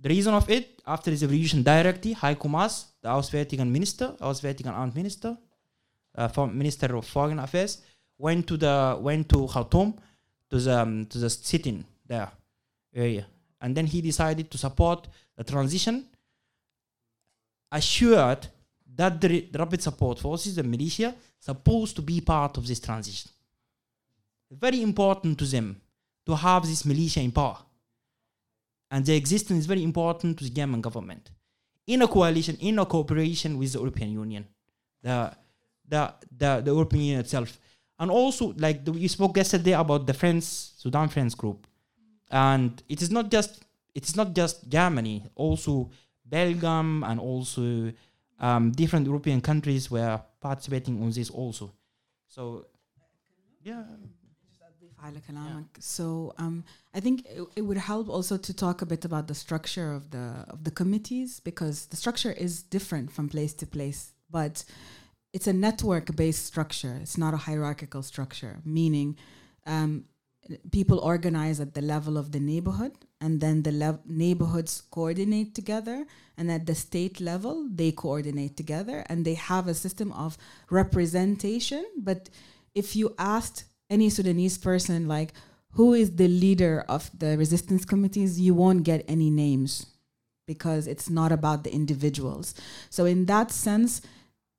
The reason of it, after the revolution directly, Heiko Maas, the Auswärtigen Minister, Auswärtigen Amt Minister, uh, Minister of Foreign Affairs, went to the went to Khartoum to the um, to the sitting there area. And then he decided to support the transition, assured that the, rapid support forces, the militia, supposed to be part of this transition. Very important to them to have this militia in power. And their existence is very important to the German government. In a coalition, in a cooperation with the European Union, the, the, the, the European Union itself. And also, like the, we spoke yesterday about the Friends, Sudan Friends Group and it is not just it is not just Germany, also Belgium and also um, different European countries were participating on this also. So, yeah. yeah. So um, I think it, it, would help also to talk a bit about the structure of the of the committees because the structure is different from place to place, but it's a network based structure. It's not a hierarchical structure, meaning um, people organize at the level of the neighborhood and then the neighborhoods coordinate together and at the state level they coordinate together and they have a system of representation. But if you asked any sudanese person like who is the leader of the resistance committees? you won't get any names because it's not about the individuals. So in that sense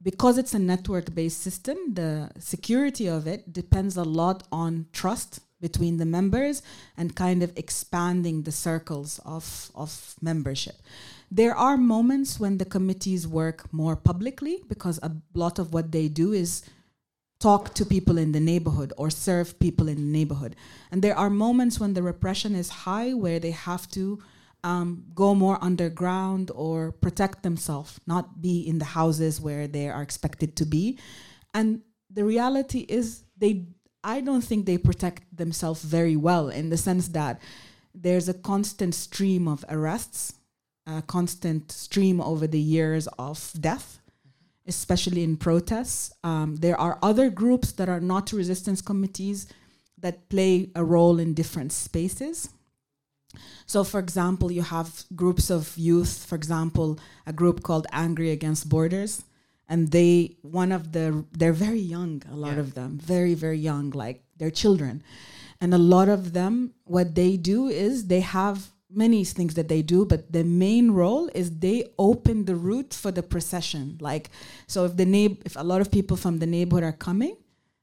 because it's a network based system, the security of it depends a lot on trust between the members and kind of expanding the circles of, of membership. There are moments when the committees work more publicly because a lot of what they do is talk to people in the neighborhood or serve people in the neighborhood. And there are moments when the repression is high where they have to um, go more underground or protect themselves, not be in the houses where they are expected to be. And the reality is, they I don't think they protect themselves very well in the sense that there's a constant stream of arrests, a constant stream over the years of death especially in protests. Um, there are other groups that are not resistance committees that play a role in different spaces. So, for example, you have groups of youth, for example, a group called Angry Against Borders. And they, one of the, they're very young, a lot yeah. of them, very, very young, like they're children. And a lot of them, what they do is they have many things that they do, but the main role is they open the route for the procession. Like, so if the neigh- if a lot of people from the neighborhood are coming,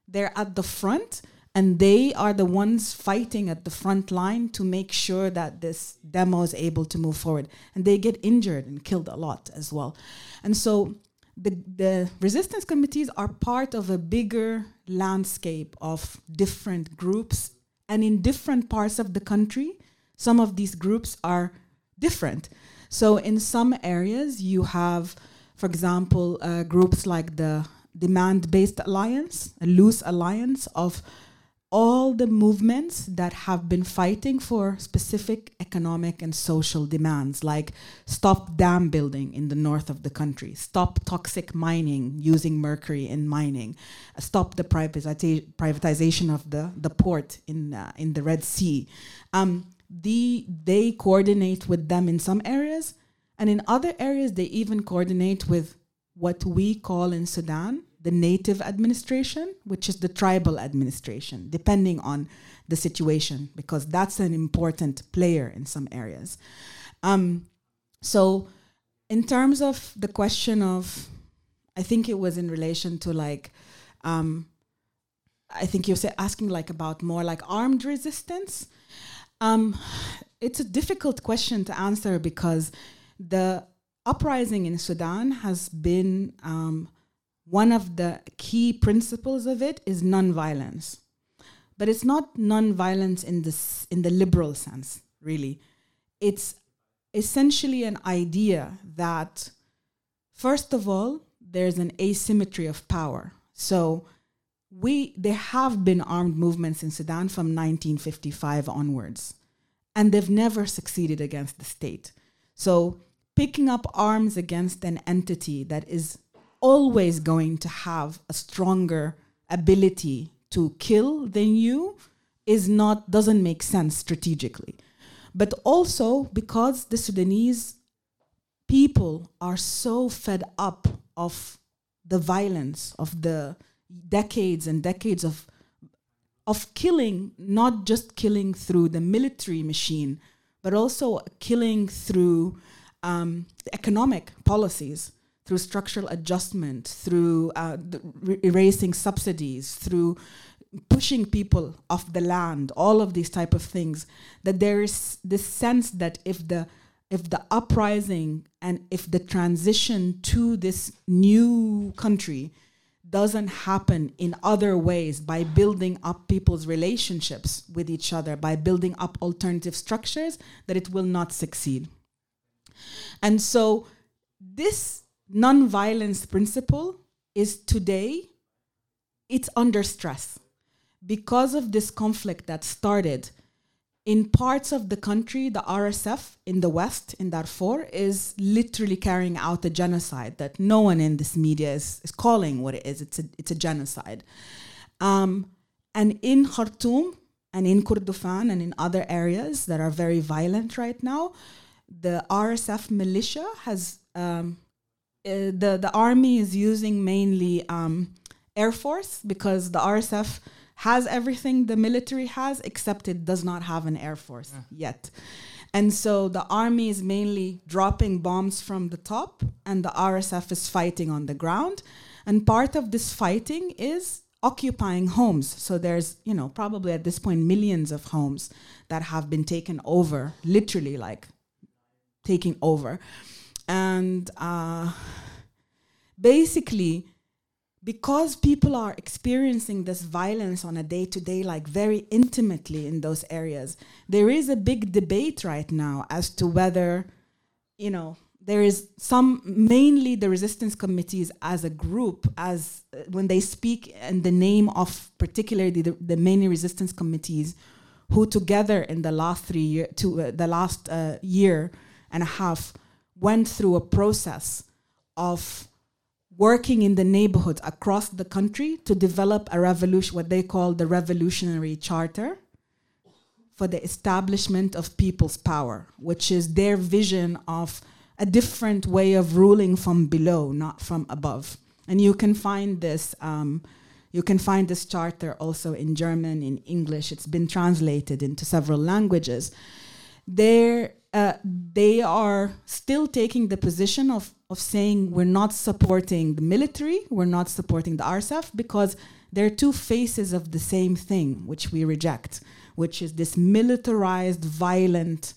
they're at the front and they are the ones fighting at the front line to make sure that this demo is able to move forward. And they get injured and killed a lot as well. And so the, the resistance committees are part of a bigger landscape of different groups and in different parts of the country some of these groups are different. So in some areas, you have, for example, uh, groups like the Demand Based Alliance, a loose alliance of all the movements that have been fighting for specific economic and social demands, like stop dam building in the north of the country, stop toxic mining using mercury in mining, stop the privati- privatization of the, the port in, uh, in the Red Sea. Um, the they coordinate with them in some areas and in other areas they even coordinate with what we call in Sudan the native administration which is the tribal administration depending on the situation because that's an important player in some areas. Um, so in terms of the question of i think it was in relation to like um, i think you're asking like about more like armed resistance. Um, it's a difficult question to answer because the uprising in Sudan has been um, one of the key principles of it is nonviolence, but it's not nonviolence in this in the liberal sense. Really, it's essentially an idea that first of all there's an asymmetry of power. So we there have been armed movements in Sudan from 1955 onwards, and they've never succeeded against the state. So picking up arms against an entity that is always going to have a stronger ability to kill than you is not doesn't make sense strategically. But also because the Sudanese people are so fed up of the violence of the decades and decades of of killing, not just killing through the military machine, but also killing through um, economic policies, through structural adjustment, through uh, erasing subsidies, through pushing people off the land, all of these type of things. That there is this sense that if the if the uprising and if the transition to this new country doesn't happen in other ways by building up people's relationships with each other, by building up alternative structures, that it will not succeed. And so, this nonviolence principle is today, it's under stress because of this conflict that started in parts of the country, the RSF in the West, in Darfur, is literally carrying out a genocide that no one in this media is, is calling what it is. It's a, it's a genocide. Um, and in Khartoum and in Kordofan and in other areas that are very violent right now, the RSF militia has, um, uh, the, the army is using mainly um, Air Force because the RSF has everything the military has, except it does not have an air force yeah. yet. And so the army is mainly dropping bombs from the top, and the RSF is fighting on the ground. And part of this fighting is occupying homes. So there's, you know, probably at this point millions of homes that have been taken over, literally like taking over. And uh, basically, because people are experiencing this violence on a day to day, like very intimately in those areas, there is a big debate right now as to whether, you know, there is some mainly the resistance committees as a group as uh, when they speak in the name of particularly the, the many resistance committees who together in the last three year to uh, the last uh, year and a half went through a process of working in the neighborhoods across the country to develop a revolution what they call the revolutionary charter for the establishment of people's power which is their vision of a different way of ruling from below, not from above. And you can find this. Um, you can find this charter also in German, in English. It's been translated into several languages. They're, uh, they are still taking the position of, of saying we're not supporting the military, we're not supporting the RSF, because they're two faces of the same thing, which we reject, which is this militarized, violent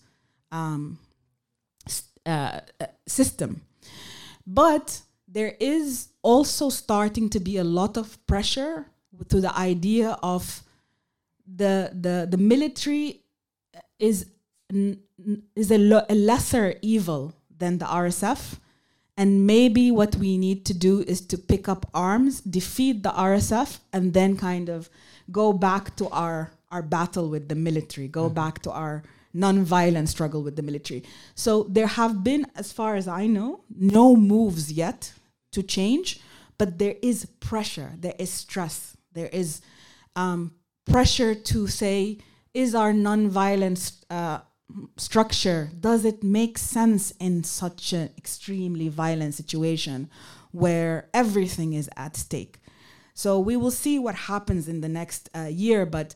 um, uh, uh, system. But there is also starting to be a lot of pressure to the idea of the the the military is is a, lo- a lesser evil than the RSF. And maybe what we need to do is to pick up arms, defeat the RSF, and then kind of go back to our, our battle with the military, go mm-hmm. back to our non-violent struggle with the military. So there have been, as far as I know, no moves yet to change, but there is pressure, there is stress, there is um, pressure to say, is our non-violent uh, structure, does it make sense in such an extremely violent situation where everything is at stake? So we will see what happens in the next uh, year, but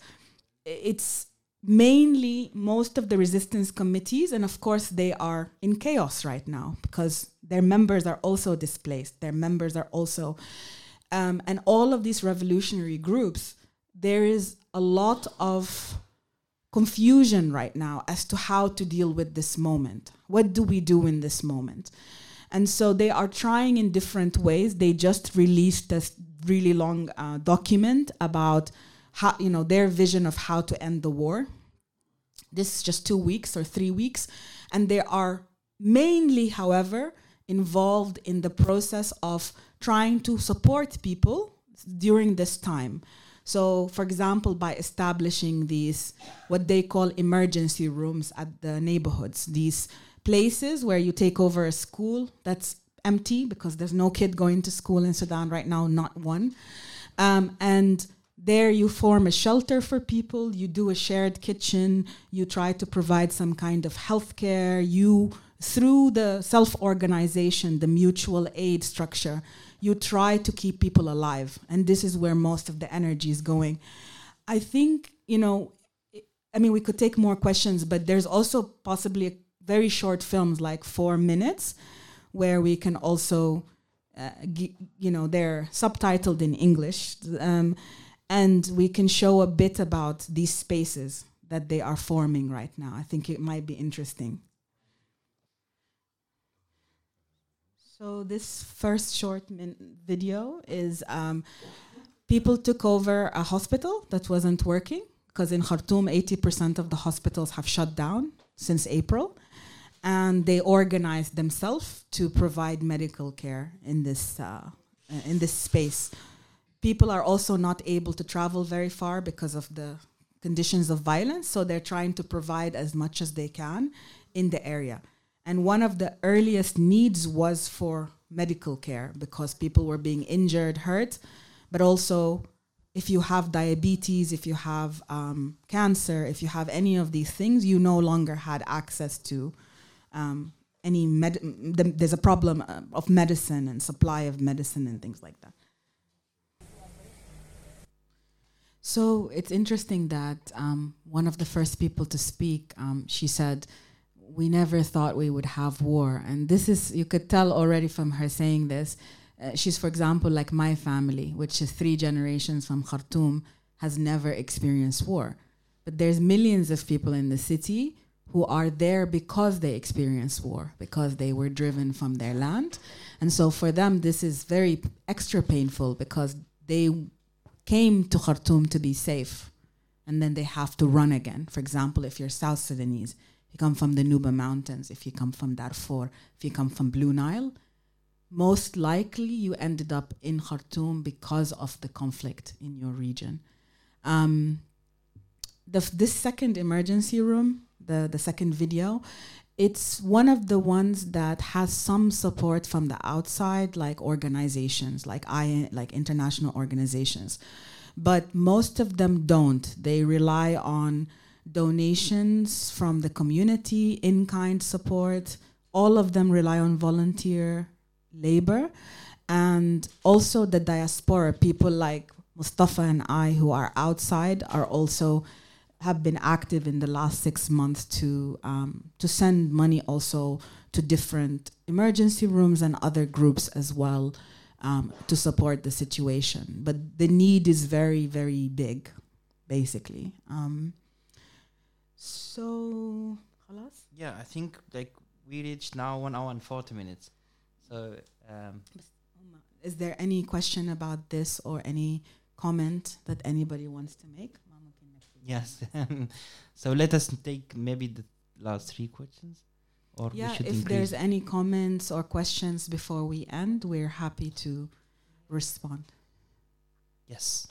it's mainly most of the resistance committees, and of course, they are in chaos right now because their members are also displaced. Their members are also, um, and all of these revolutionary groups, there is a lot of confusion right now as to how to deal with this moment. What do we do in this moment? And so they are trying in different ways. They just released a really long uh, document about how you know their vision of how to end the war. This is just two weeks or three weeks, and they are mainly, however, involved in the process of trying to support people during this time. So, for example, by establishing these what they call emergency rooms at the neighborhoods, these places where you take over a school that's empty because there's no kid going to school in Sudan right now, not one. Um, and there you form a shelter for people you do a shared kitchen you try to provide some kind of health care you through the self-organization the mutual aid structure you try to keep people alive and this is where most of the energy is going i think you know i mean we could take more questions but there's also possibly very short films like four minutes where we can also uh, g- you know they're subtitled in english um, and we can show a bit about these spaces that they are forming right now. I think it might be interesting. So this first short video is um, people took over a hospital that wasn't working because in Khartoum, 80% of the hospitals have shut down since April. And they organized themselves to provide medical care in this, uh, in this space people are also not able to travel very far because of the conditions of violence. So they're trying to provide as much as they can in the area. And one of the earliest needs was for medical care because people were being injured, hurt, but also if you have diabetes, if you have um, cancer, if you have any of these things, you no longer had access to um, any med. there's a problem uh, of medicine and supply of medicine and things like that. So it's interesting that um, one of the first people to speak, um, she said, we never thought we would have war. And this is, you could tell already from her saying this. Uh, she's, for example, like my family, which is three generations from Khartoum, has never experienced war. But there's millions of people in the city who are there because they experienced war, because they were driven from their land. And so for them, this is very extra painful because they came to Khartoum to be safe and then they have to run again. For example, if you're South Sudanese, you come from the Nuba Mountains, if you come from Darfur, if you come from Blue Nile, most likely you ended up in Khartoum because of the conflict in your region. Um, the, this second emergency room, the, the second video, it's one of the ones that has some support from the outside, like organizations, like I, like international organizations, but most of them don't. They rely on donations from the community, in kind support. All of them rely on volunteer labor. And also the diaspora, people like Mustafa and I who are outside are also have been active in the last six months to um, to send money also to different emergency rooms and other groups as well um, to support the situation. But the need is very very big, basically. Um, so, خلاص? Yeah, I think like we reached now one hour and forty minutes. So um, Is there any question about this or any comment that anybody wants to make? yes. [laughs] so let us take maybe the last three questions, or we Yeah, should if increase. there's any comments or questions before we end, we're happy to respond. yes.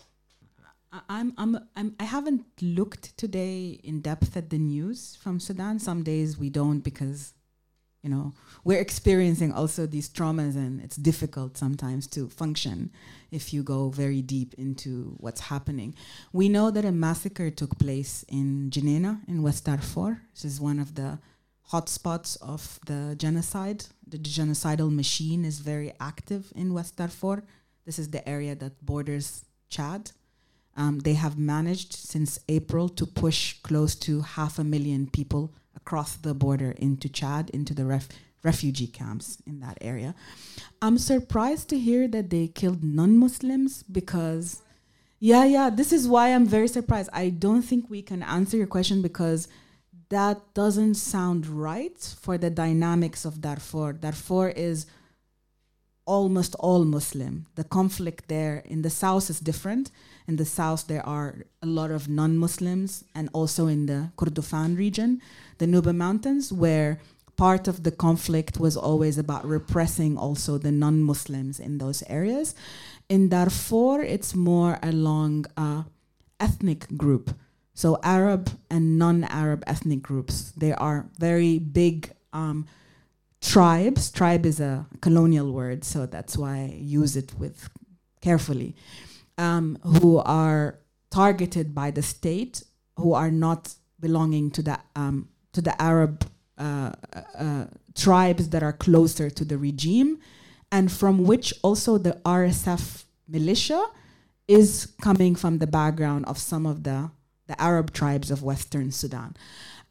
I'm, I'm, I'm, I haven't looked today in depth at the news from Sudan. Some days we don't because, you know, we're experiencing also these traumas and it's difficult sometimes to function if you go very deep into what's happening. We know that a massacre took place in Geneina in West Darfur. This is one of the hotspots of the genocide. The genocidal machine is very active in West Darfur. This is the area that borders Chad. Um, they have managed since April to push close to half a million people across the border into Chad, into the ref- refugee camps in that area. I'm surprised to hear that they killed non Muslims because, yeah, yeah, this is why I'm very surprised. I don't think we can answer your question because that doesn't sound right for the dynamics of Darfur. Darfur is almost all Muslim. The conflict there in the south is different. In the south, there are a lot of non Muslims, and also in the Kordofan region, the Nuba Mountains, where part of the conflict was always about repressing also the non Muslims in those areas. In Darfur, it's more along a ethnic group. So Arab and non-Arab ethnic groups. They are very big um, tribes. Tribe is a colonial word, so that's why I use it with carefully. Um, who are targeted by the state, who are not belonging to the um, to the Arab uh, uh, tribes that are closer to the regime, and from which also the RSF militia is coming from the background of some of the the Arab tribes of Western Sudan.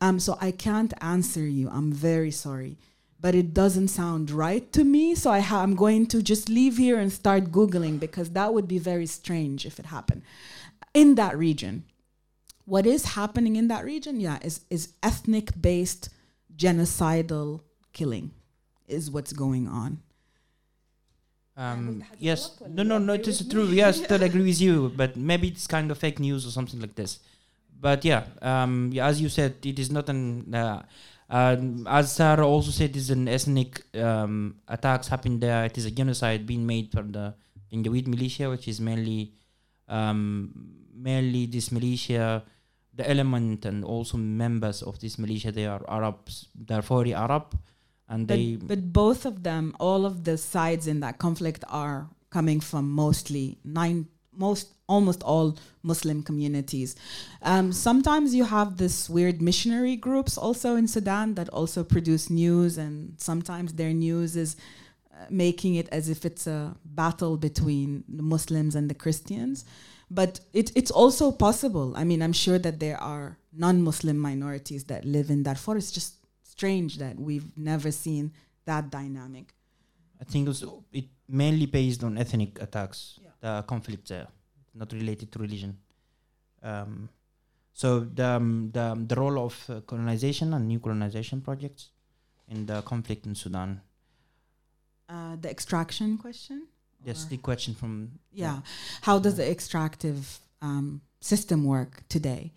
Um, so I can't answer you. I'm very sorry, but it doesn't sound right to me. So I ha- I'm going to just leave here and start googling because that would be very strange if it happened in that region. What is happening in that region? Yeah, is is ethnic based genocidal killing is what's going on. Um, yes. No, no, no. It is true. Yes, [laughs] totally agree with you. But maybe it's kind of fake news or something like this. But yeah, um, yeah, as you said, it is not an. Uh, um, as Sarah also said, it is an ethnic um, attacks happened there. It is a genocide being made from the Janjaweed militia, which is mainly, um, mainly this militia, the element and also members of this militia. They are Arabs, Darfuri Arab, and But, they but both of them, all of the sides in that conflict are coming from mostly nine, most almost all Muslim communities. Um, sometimes you have this weird missionary groups also in Sudan that also produce news, and sometimes their news is uh, making it as if it's a battle between the Muslims and the Christians. But it, it's also possible. I mean, I'm sure that there are non-Muslim minorities that live in Darfur. It's just strange that we've never seen that dynamic. I think it, was, it mainly based on ethnic attacks, Yeah. the conflict there, not related to religion. Um, so the, um, the um, the role of uh, colonization and new colonization projects in the conflict in Sudan. Uh, the extraction question? Or- the question from Yeah. How does the extractive um, system work today?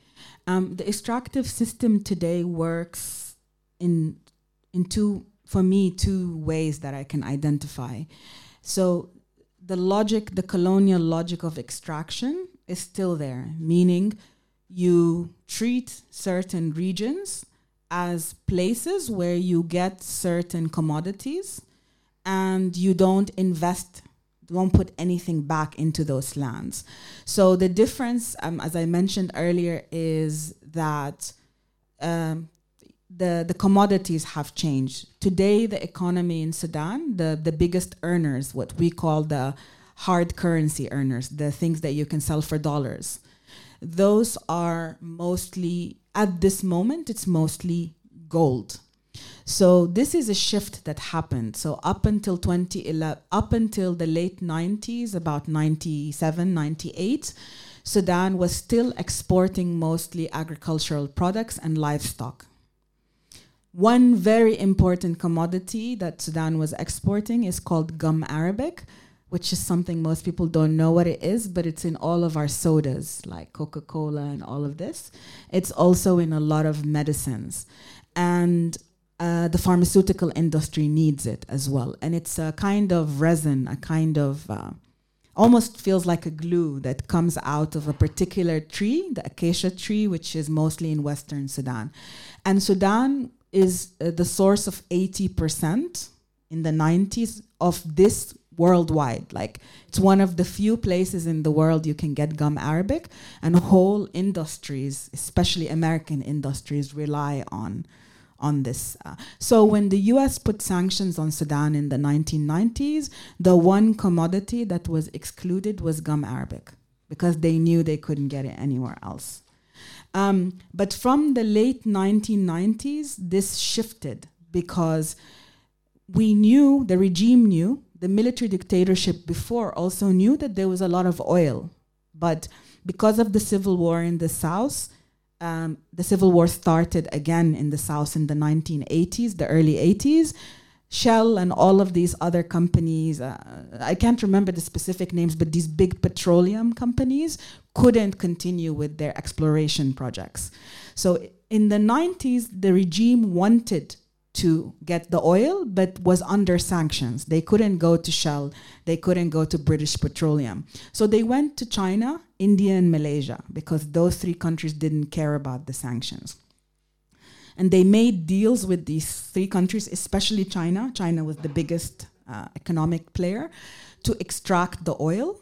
Um, the extractive system today works in in two, for me, two ways that I can identify. So the logic, the colonial logic of extraction is still there, meaning you treat certain regions as places where you get certain commodities and you don't invest don't put anything back into those lands. So the difference, um, as I mentioned earlier, is that um, the the commodities have changed. Today, the economy in Sudan, the the biggest earners, what we call the hard currency earners, the things that you can sell for dollars, those are mostly at this moment. It's mostly gold. So this is a shift that happened. So up until 2011, up until the late 90s, about 97, 98, Sudan was still exporting mostly agricultural products and livestock. One very important commodity that Sudan was exporting is called gum arabic, which is something most people don't know what it is, but it's in all of our sodas like Coca-Cola and all of this. It's also in a lot of medicines. And uh, the pharmaceutical industry needs it as well. And it's a kind of resin, a kind of uh, almost feels like a glue that comes out of a particular tree, the acacia tree, which is mostly in Western Sudan. And Sudan is uh, the source of 80% in the 90s of this worldwide. Like it's one of the few places in the world you can get gum arabic, and whole industries, especially American industries, rely on on this. Uh, so when the US put sanctions on Sudan in the 1990s, the one commodity that was excluded was gum arabic because they knew they couldn't get it anywhere else. Um, but from the late 1990s, this shifted because we knew, the regime knew, the military dictatorship before also knew that there was a lot of oil. But because of the civil war in the South, um, the civil war started again in the South in the 1980s, the early 80s. Shell and all of these other companies, uh, I can't remember the specific names, but these big petroleum companies couldn't continue with their exploration projects. So in the 90s, the regime wanted to get the oil, but was under sanctions. They couldn't go to Shell, they couldn't go to British Petroleum. So they went to China, India, and Malaysia because those three countries didn't care about the sanctions. And they made deals with these three countries, especially China. China was the biggest uh, economic player to extract the oil,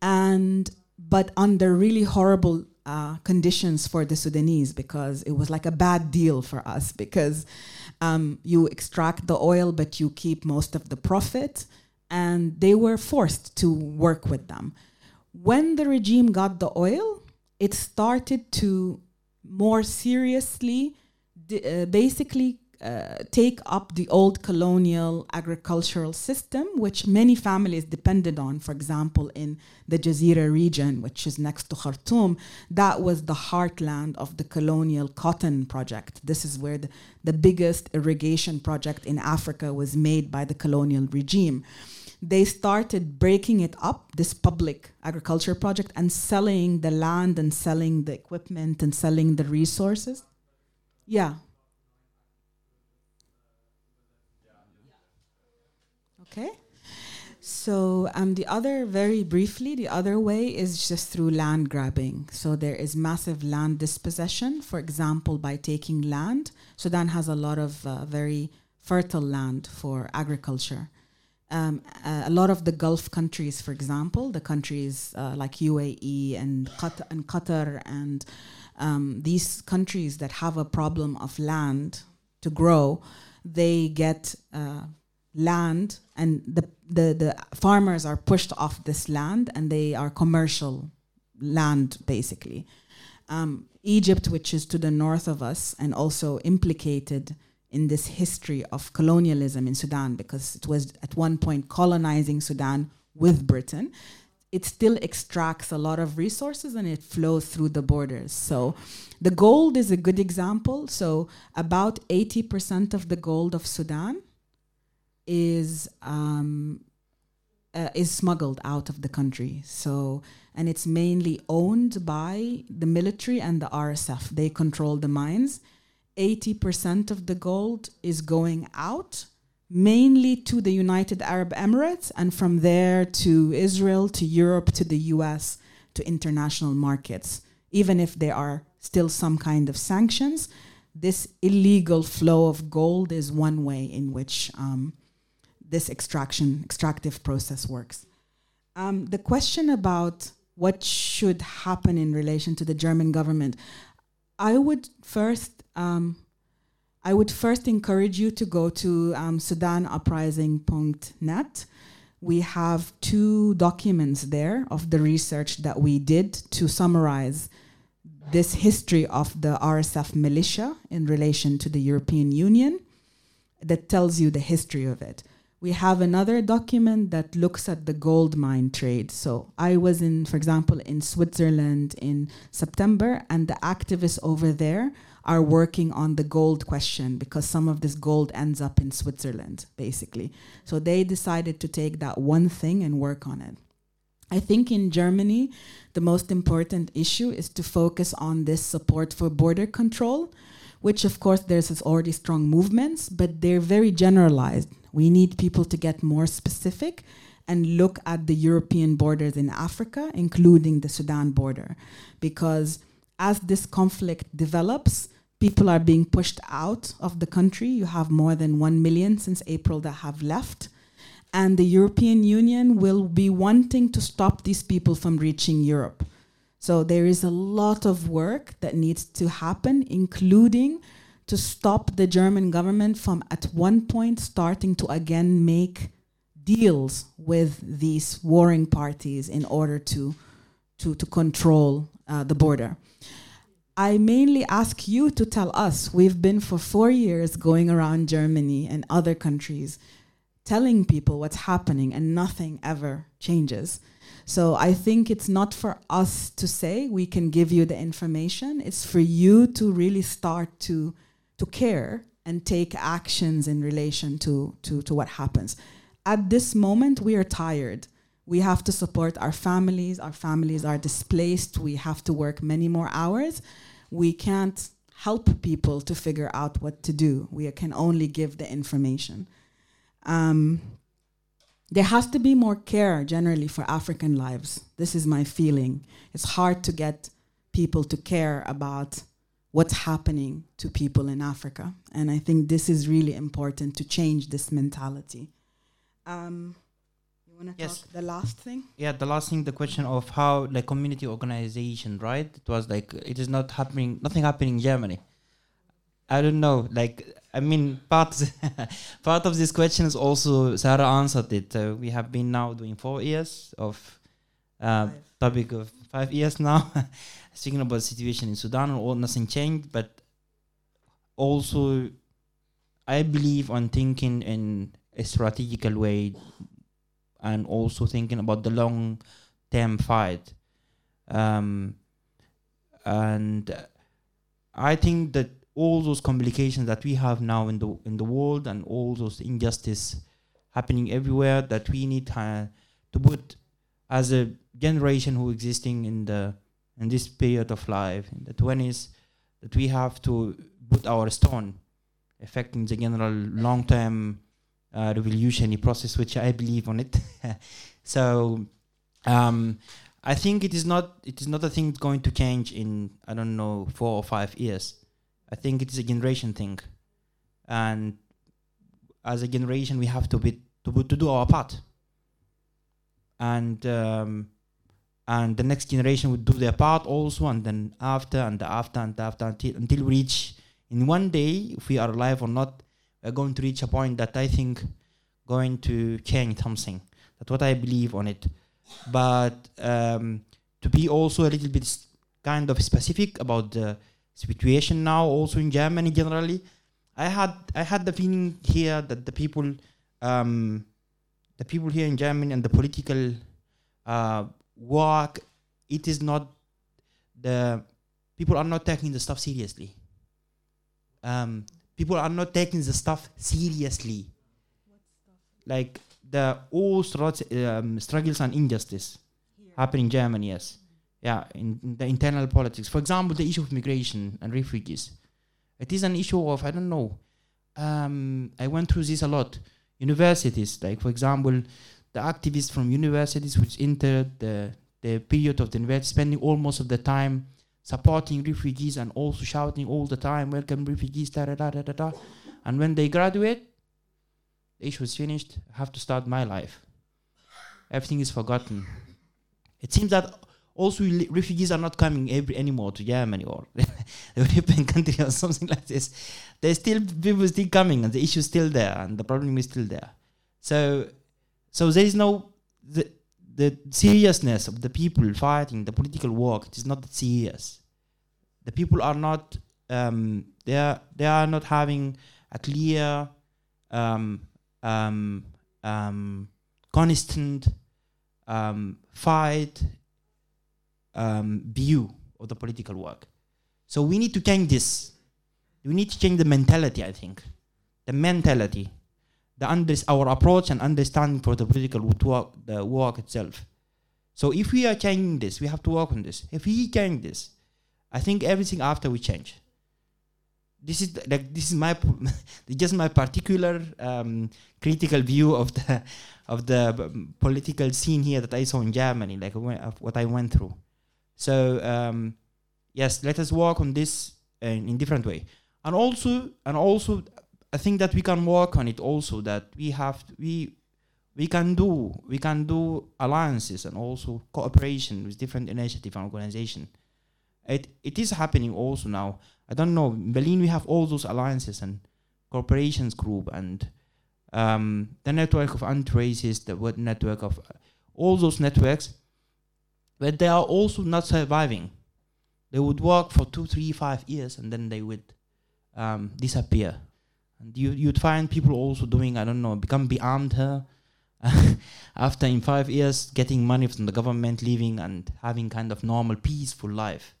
and but under really horrible uh, conditions for the Sudanese because it was like a bad deal for us because um, you extract the oil but you keep most of the profit, and they were forced to work with them. When the regime got the oil, it started to more seriously, uh, basically uh, take up the old colonial agricultural system, which many families depended on. For example, in the Jazeera region, which is next to Khartoum, that was the heartland of the colonial cotton project. This is where the, the biggest irrigation project in Africa was made by the colonial regime. They started breaking it up, this public agriculture project, and selling the land and selling the equipment and selling the resources. Yeah, Okay. So um, the other, very briefly, the other way is just through land grabbing. So there is massive land dispossession, for example, by taking land. Sudan has a lot of uh, very fertile land for agriculture. Um, uh, a lot of the Gulf countries, for example, the countries uh, like UAE and Qatar and, Qatar and um, these countries that have a problem of land to grow, they get uh, land and the, the, the farmers are pushed off this land and they are commercial land basically. Um, Egypt, which is to the north of us and also implicated in this history of colonialism in Sudan because it was at one point colonizing Sudan with Britain. It still extracts a lot of resources and it flows through the borders. So the gold is a good example. So about 80% of the gold of Sudan is um, uh, is smuggled out of the country. So and it's mainly owned by the military and the RSF. They control the mines. 80% of the gold is going out mainly to the United Arab Emirates and from there to Israel, to Europe, to the US, to international markets. Even if there are still some kind of sanctions, this illegal flow of gold is one way in which um, this extraction, extractive process works. Um, the question about what should happen in relation to the German government, I would first um, I would first encourage you to go to um, SudanUprising.net. We have two documents there of the research that we did to summarize this history of the RSF militia in relation to the European Union that tells you the history of it we have another document that looks at the gold mine trade. So I was in, for example, in Switzerland in September, and the activists over there are working on the gold question because some of this gold ends up in Switzerland, basically. So they decided to take that one thing and work on it. I think in Germany, the most important issue is to focus on this support for border control, which, of course, there's already strong movements, but they're very generalized we need people to get more specific and look at the European borders in Africa, including the Sudan border. Because as this conflict develops, people are being pushed out of the country. You have more than 1 million since April that have left. And the European Union will be wanting to stop these people from reaching Europe. So there is a lot of work that needs to happen, including to stop the German government from at one point starting to again make deals with these warring parties in order to to, to control uh, the border. I mainly ask you to tell us. We've been for four years going around Germany and other countries telling people what's happening, and nothing ever changes. So I think it's not for us to say we can give you the information, it's for you to really start to to care and take actions in relation to, to, to what happens. At this moment, we are tired. We have to support our families. Our families are displaced. We have to work many more hours. We can't help people to figure out what to do. We can only give the information. Um, there has to be more care generally for African lives. This is my feeling. It's hard to get people to care about what's happening to people in Africa. And I think this is really important to change this mentality. Um, you want to Yes. talk the last thing? Yeah, the last thing, the question of how like community organization, right? It was like it is not happening, nothing happening in Germany. I don't know. Like I mean, part [laughs] part of this question is also Sarah answered it. Uh, we have been now doing four years of uh, topic of five years now, [laughs] speaking about the situation in Sudan. All nothing changed, but also I believe on thinking in a strategical way and also thinking about the long term fight. Um, and I think that all those complications that we have now in the in the world and all those injustice happening everywhere that we need uh, to put as a generation who existing in the in this period of life in the 20s that we have to put our stone affecting the general long-term uh, revolutionary process which i believe on it. [laughs] So um, i think it is not it is not a thing going to change in i don't know four or five years. I think it is a generation thing. And as a generation we have to be to, to do our part. And um, and the next generation would do their part also and then after and after and after until until we reach in one day if we are alive or not we're going to reach a point that i think going to change something that's what i believe on it. But um, to be also a little bit kind of specific about the situation now also in germany generally I had I had the feeling here that the people, um, the people here in Germany and the political uh, work, it is not the people are not taking the stuff seriously. Um, people are not taking the stuff seriously. Like the all um, struggles and injustice happen in Germany, yes. Yeah, in, in the internal politics. For example, the issue of migration and refugees. It is an issue of, I don't know, um, I went through this a lot. Universities, like for example, the activists from universities which entered the, the period of the university, spending almost of the time supporting refugees and also shouting all the time, welcome refugees, da da da da da. And when they graduate, the issue is finished, I have to start my life. Everything is forgotten. It seems that also refugees are not coming every, anymore to Germany or [laughs] the European country or something like this. There's still people still coming and the issue is still there and the problem is still there. So so there is no the the seriousness of the people fighting the political work. It is not serious. The people are not um, they are they are not having a clear um, um, um, constant um, fight um, view of the political work. So we need to change this. We need to change the mentality. I think the mentality, the under our approach and understanding for the political work, the work itself. So if we are changing this, we have to work on this. If we change this, I think everything after we change. This is like this is my [laughs] just my particular um, critical view of the [laughs] of the um, political scene here that I saw in Germany, like what I went through. So um, yes, let us work on this in, in different way, and also and also I think that we can work on it also that we have we we can do we can do alliances and also cooperation with different initiative and organization. It it is happening also now. I don't know. In Berlin, we have all those alliances and corporations group and um, the network of anti-racist, the web network of uh, all those networks, but they are also not surviving. They would work for two, three, five years, and then they would um, disappear. And you you'd find people also doing I don't know become Beamter [laughs] after in five years getting money from the government, leaving and having kind of normal peaceful life,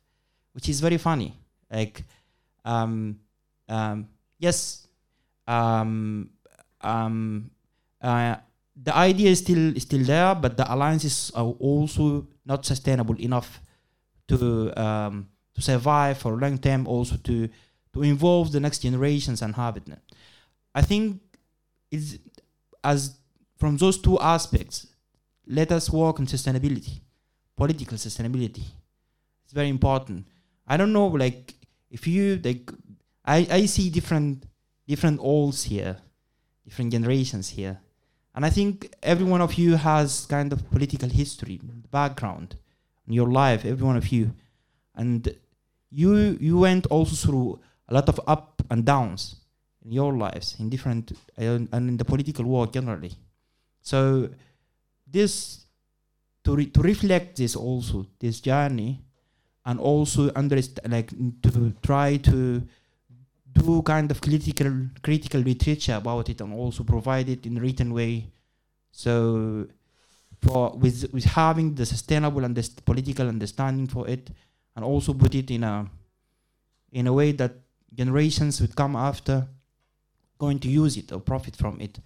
which is very funny. Like, um, um, yes, um, um, uh, the idea is still is still there, but the alliances are also not sustainable enough to um, to survive for a long time. Also to to involve the next generations and have it. I think it's as from those two aspects. Let us work on sustainability, political sustainability. It's very important. I don't know, like if you like, I I see different different olds here different generations here. And I think every one of you has kind of political history, background in your life, every one of you. And you you went also through a lot of up and downs in your lives, in different and in the political world generally. So this to re- to reflect this also this journey, and also understand like to try to do kind of critical critical literature about it and also provide it in written way. So for with with having the sustainable and political understanding for it and also put it in a in a way that generations would come after going to use it or profit from it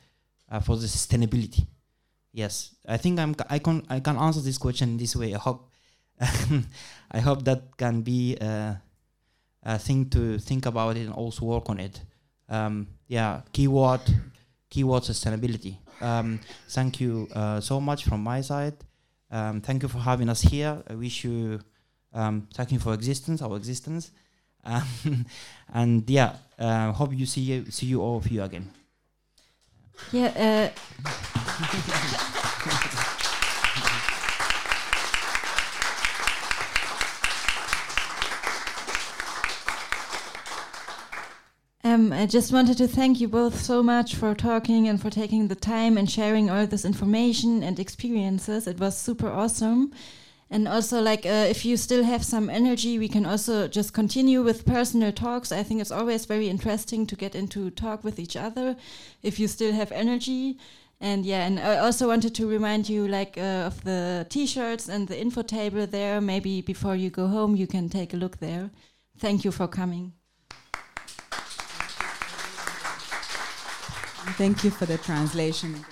uh, for the sustainability. Yes, I think I'm I can I can answer this question this way. I hope [laughs] I hope that can be uh, a thing to think about it and also work on it. Um, yeah, keyword keyword sustainability. Um, thank you uh, so much from my side. Um, thank you for having us here. I wish you um, thank you for existence, our existence, um, [laughs] and yeah, uh, hope you see you, see you all of you again. Yeah. [laughs] Um, I just wanted to thank you both so much for talking and for taking the time and sharing all this information and experiences. It was super awesome. And also like uh, if you still have some energy we can also just continue with personal talks. I think it's always very interesting to get into talk with each other if you still have energy. And yeah and i also wanted to remind you like uh, of the t-shirts and the info table there. Maybe before you go home you can take a look there. Thank you for coming. Thank you for the translation.